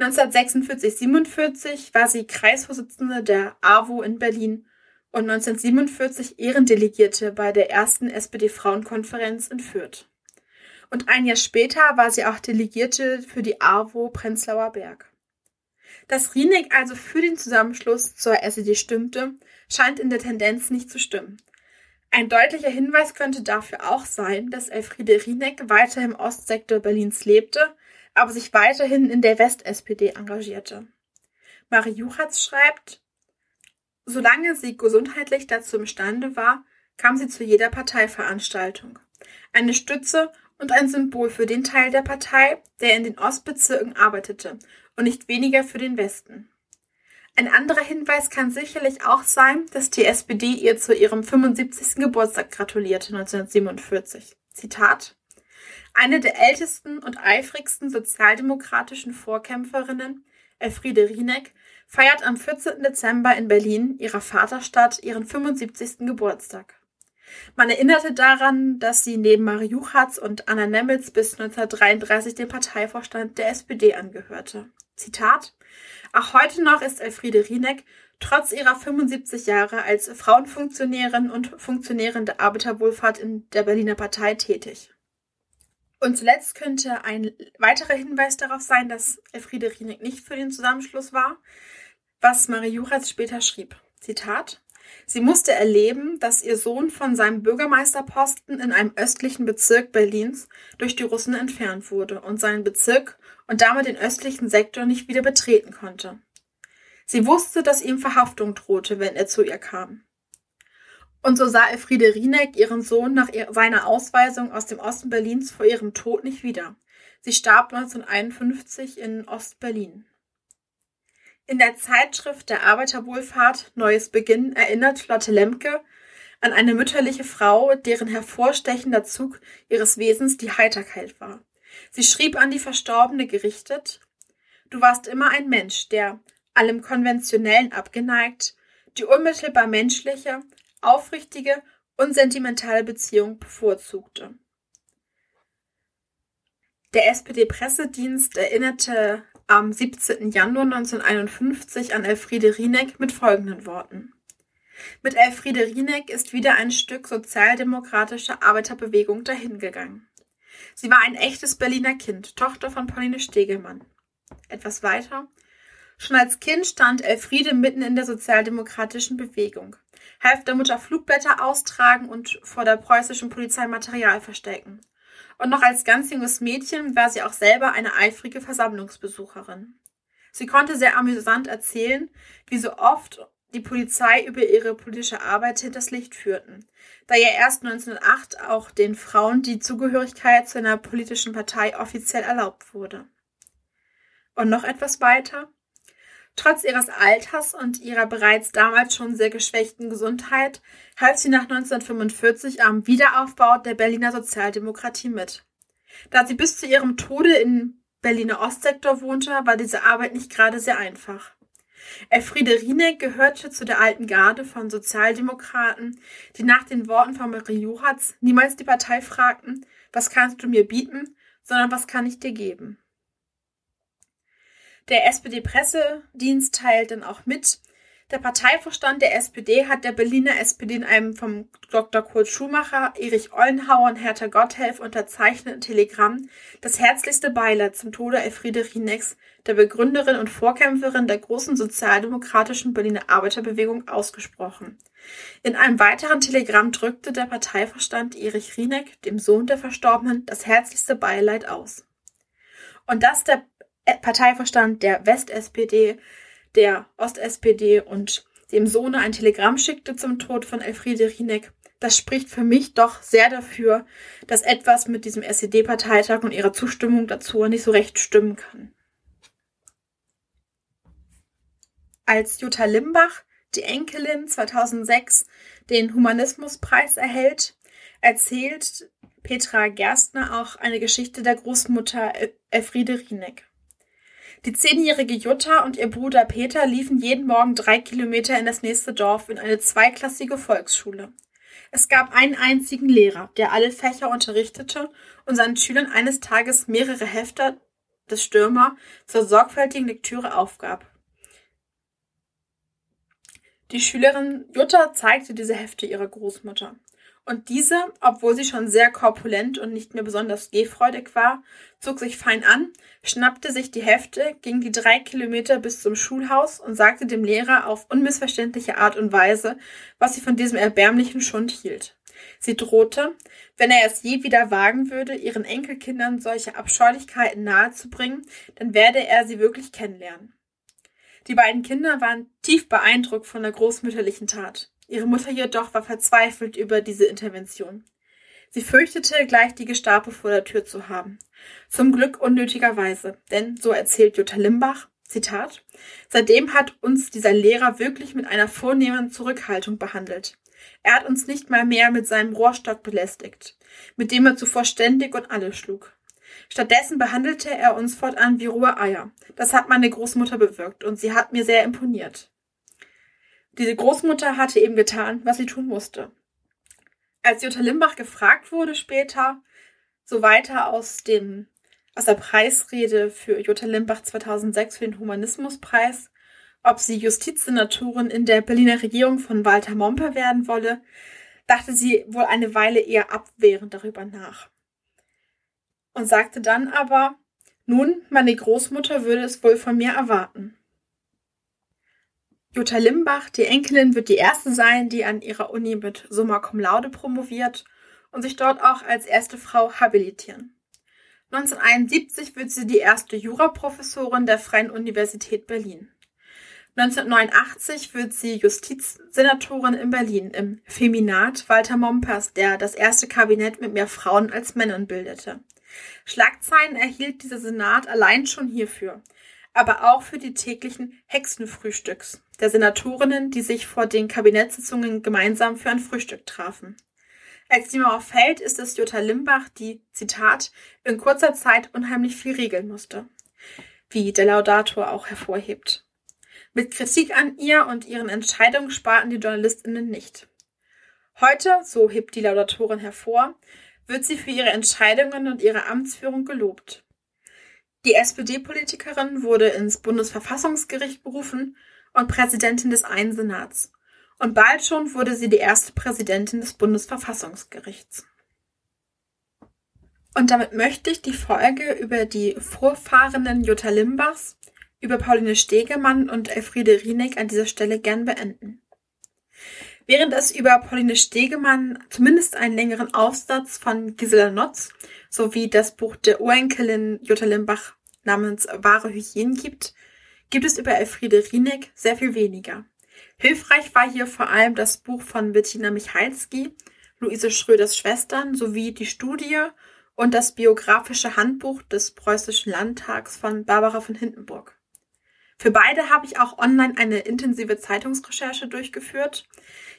1946-47 war sie Kreisvorsitzende der AWO in Berlin und 1947 Ehrendelegierte bei der ersten SPD-Frauenkonferenz in Fürth. Und ein Jahr später war sie auch Delegierte für die AWO Prenzlauer Berg. Dass Rieneck also für den Zusammenschluss zur SED stimmte, scheint in der Tendenz nicht zu stimmen. Ein deutlicher Hinweis könnte dafür auch sein, dass Elfriede Rieneck weiter im Ostsektor Berlins lebte, aber sich weiterhin in der West-SPD engagierte. Marie Juchatz schreibt, solange sie gesundheitlich dazu imstande war, kam sie zu jeder Parteiveranstaltung. Eine Stütze und ein Symbol für den Teil der Partei, der in den Ostbezirken arbeitete und nicht weniger für den Westen. Ein anderer Hinweis kann sicherlich auch sein, dass die SPD ihr zu ihrem 75. Geburtstag gratulierte 1947. Zitat Eine der ältesten und eifrigsten sozialdemokratischen Vorkämpferinnen, Elfriede Rieneck, feiert am 14. Dezember in Berlin, ihrer Vaterstadt, ihren 75. Geburtstag. Man erinnerte daran, dass sie neben Marie Juchatz und Anna Nemitz bis 1933 dem Parteivorstand der SPD angehörte. Zitat Auch heute noch ist Elfriede Rieneck trotz ihrer 75 Jahre als Frauenfunktionärin und Funktionärin der Arbeiterwohlfahrt in der Berliner Partei tätig. Und zuletzt könnte ein weiterer Hinweis darauf sein, dass Elfriede Rieneck nicht für den Zusammenschluss war, was Marie Juchatz später schrieb. Zitat Sie musste erleben, dass ihr Sohn von seinem Bürgermeisterposten in einem östlichen Bezirk Berlins durch die Russen entfernt wurde und seinen Bezirk und damit den östlichen Sektor nicht wieder betreten konnte. Sie wusste, dass ihm Verhaftung drohte, wenn er zu ihr kam. Und so sah Elfriede Rieneck ihren Sohn nach seiner Ausweisung aus dem Osten Berlins vor ihrem Tod nicht wieder. Sie starb 1951 in Ostberlin. In der Zeitschrift der Arbeiterwohlfahrt Neues Beginn erinnert Lotte Lemke an eine mütterliche Frau, deren hervorstechender Zug ihres Wesens die Heiterkeit war. Sie schrieb an die Verstorbene gerichtet, Du warst immer ein Mensch, der, allem Konventionellen abgeneigt, die unmittelbar menschliche, aufrichtige und sentimentale Beziehung bevorzugte. Der SPD-Pressedienst erinnerte am 17. Januar 1951 an Elfriede Rieneck mit folgenden Worten. Mit Elfriede Rieneck ist wieder ein Stück sozialdemokratische Arbeiterbewegung dahingegangen. Sie war ein echtes Berliner Kind, Tochter von Pauline Stegemann. Etwas weiter. Schon als Kind stand Elfriede mitten in der sozialdemokratischen Bewegung, half der Mutter Flugblätter austragen und vor der preußischen Polizei Material verstecken und noch als ganz junges Mädchen war sie auch selber eine eifrige Versammlungsbesucherin. Sie konnte sehr amüsant erzählen, wie so oft die Polizei über ihre politische Arbeit hinters Licht führten, da ja erst 1908 auch den Frauen die Zugehörigkeit zu einer politischen Partei offiziell erlaubt wurde. Und noch etwas weiter. Trotz ihres Alters und ihrer bereits damals schon sehr geschwächten Gesundheit half sie nach 1945 am Wiederaufbau der Berliner Sozialdemokratie mit. Da sie bis zu ihrem Tode im Berliner Ostsektor wohnte, war diese Arbeit nicht gerade sehr einfach. Elfriede Rieneck gehörte zu der alten Garde von Sozialdemokraten, die nach den Worten von Marie Juchatz niemals die Partei fragten, was kannst du mir bieten, sondern was kann ich dir geben. Der SPD-Pressedienst teilt dann auch mit, Der Parteivorstand der SPD hat der Berliner SPD in einem vom Dr. Kurt Schumacher, Erich Ollenhauer und Hertha Gotthelf unterzeichneten Telegramm das herzlichste Beileid zum Tode Elfriede Rienecks, der Begründerin und Vorkämpferin der großen sozialdemokratischen Berliner Arbeiterbewegung, ausgesprochen. In einem weiteren Telegramm drückte der Parteivorstand Erich Rieneck, dem Sohn der Verstorbenen, das herzlichste Beileid aus. Und dass der Parteivorstand der West-SPD der Ost-SPD und dem Sohne ein Telegramm schickte zum Tod von Elfriede Rieneck, das spricht für mich doch sehr dafür, dass etwas mit diesem SED-Parteitag und ihrer Zustimmung dazu nicht so recht stimmen kann. Als Jutta Limbach, die Enkelin 2006, den Humanismuspreis erhält, erzählt Petra Gerstner auch eine Geschichte der Großmutter Elfriede Rieneck. Die zehnjährige Jutta und ihr Bruder Peter liefen jeden Morgen drei Kilometer in das nächste Dorf in eine zweiklassige Volksschule. Es gab einen einzigen Lehrer, der alle Fächer unterrichtete und seinen Schülern eines Tages mehrere Hefte des Stürmer zur sorgfältigen Lektüre aufgab. Die Schülerin Jutta zeigte diese Hefte ihrer Großmutter. Und diese, obwohl sie schon sehr korpulent und nicht mehr besonders gehfreudig war, zog sich fein an, schnappte sich die Hefte, ging die drei Kilometer bis zum Schulhaus und sagte dem Lehrer auf unmissverständliche Art und Weise, was sie von diesem erbärmlichen Schund hielt. Sie drohte, wenn er es je wieder wagen würde, ihren Enkelkindern solche Abscheulichkeiten nahezubringen, dann werde er sie wirklich kennenlernen. Die beiden Kinder waren tief beeindruckt von der großmütterlichen Tat. Ihre Mutter jedoch war verzweifelt über diese Intervention. Sie fürchtete, gleich die Gestapo vor der Tür zu haben. Zum Glück unnötigerweise, denn, so erzählt Jutta Limbach, Zitat, seitdem hat uns dieser Lehrer wirklich mit einer vornehmen Zurückhaltung behandelt. Er hat uns nicht mal mehr mit seinem Rohrstock belästigt, mit dem er zuvor ständig und alle schlug. Stattdessen behandelte er uns fortan wie rohe Eier. Das hat meine Großmutter bewirkt und sie hat mir sehr imponiert. Diese Großmutter hatte eben getan, was sie tun musste. Als Jutta Limbach gefragt wurde später, so weiter aus dem aus der Preisrede für Jutta Limbach 2006 für den Humanismuspreis, ob sie Justizsenatorin in der Berliner Regierung von Walter Momper werden wolle, dachte sie wohl eine Weile eher abwehrend darüber nach. Und sagte dann aber, nun, meine Großmutter würde es wohl von mir erwarten. Jutta Limbach, die Enkelin, wird die erste sein, die an ihrer Uni mit Summa Cum Laude promoviert und sich dort auch als erste Frau habilitieren. 1971 wird sie die erste Juraprofessorin der Freien Universität Berlin. 1989 wird sie Justizsenatorin in Berlin im Feminat Walter Mompers, der das erste Kabinett mit mehr Frauen als Männern bildete. Schlagzeilen erhielt dieser Senat allein schon hierfür aber auch für die täglichen Hexenfrühstücks der Senatorinnen, die sich vor den Kabinettssitzungen gemeinsam für ein Frühstück trafen. Als die Mauer fällt, ist es Jutta Limbach, die, Zitat, in kurzer Zeit unheimlich viel regeln musste. Wie der Laudator auch hervorhebt. Mit Kritik an ihr und ihren Entscheidungen sparten die JournalistInnen nicht. Heute, so hebt die Laudatorin hervor, wird sie für ihre Entscheidungen und ihre Amtsführung gelobt. Die SPD-Politikerin wurde ins Bundesverfassungsgericht berufen und Präsidentin des einen Senats. Und bald schon wurde sie die erste Präsidentin des Bundesverfassungsgerichts. Und damit möchte ich die Folge über die Vorfahrenden Jutta Limbachs, über Pauline Stegemann und Elfriede Rieneck an dieser Stelle gern beenden. Während es über Pauline Stegemann zumindest einen längeren Aufsatz von Gisela Notz sowie das Buch der Urenkelin Jutta Limbach namens Wahre Hygiene gibt, gibt es über Elfriede Rieneck sehr viel weniger. Hilfreich war hier vor allem das Buch von Bettina Michalski, Luise Schröders Schwestern sowie die Studie und das biografische Handbuch des Preußischen Landtags von Barbara von Hindenburg. Für beide habe ich auch online eine intensive Zeitungsrecherche durchgeführt.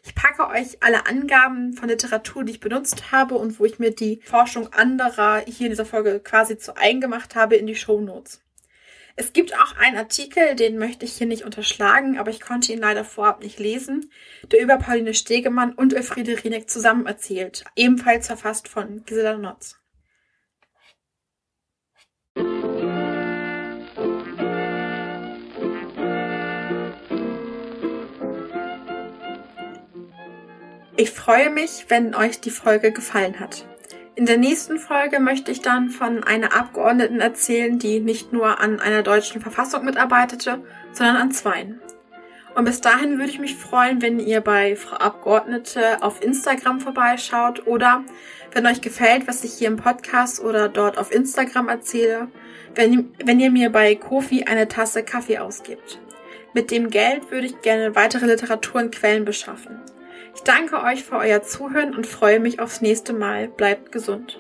Ich packe euch alle Angaben von Literatur, die ich benutzt habe und wo ich mir die Forschung anderer hier in dieser Folge quasi zu eigen gemacht habe, in die Show Notes. Es gibt auch einen Artikel, den möchte ich hier nicht unterschlagen, aber ich konnte ihn leider vorab nicht lesen, der über Pauline Stegemann und Elfriede Rieneck zusammen erzählt, ebenfalls verfasst von Gisela Notz. Ich freue mich, wenn euch die Folge gefallen hat. In der nächsten Folge möchte ich dann von einer Abgeordneten erzählen, die nicht nur an einer deutschen Verfassung mitarbeitete, sondern an zweien. Und bis dahin würde ich mich freuen, wenn ihr bei Frau Abgeordnete auf Instagram vorbeischaut oder wenn euch gefällt, was ich hier im Podcast oder dort auf Instagram erzähle, wenn, wenn ihr mir bei Kofi eine Tasse Kaffee ausgibt. Mit dem Geld würde ich gerne weitere Literatur und Quellen beschaffen. Ich danke euch für euer Zuhören und freue mich aufs nächste Mal. Bleibt gesund.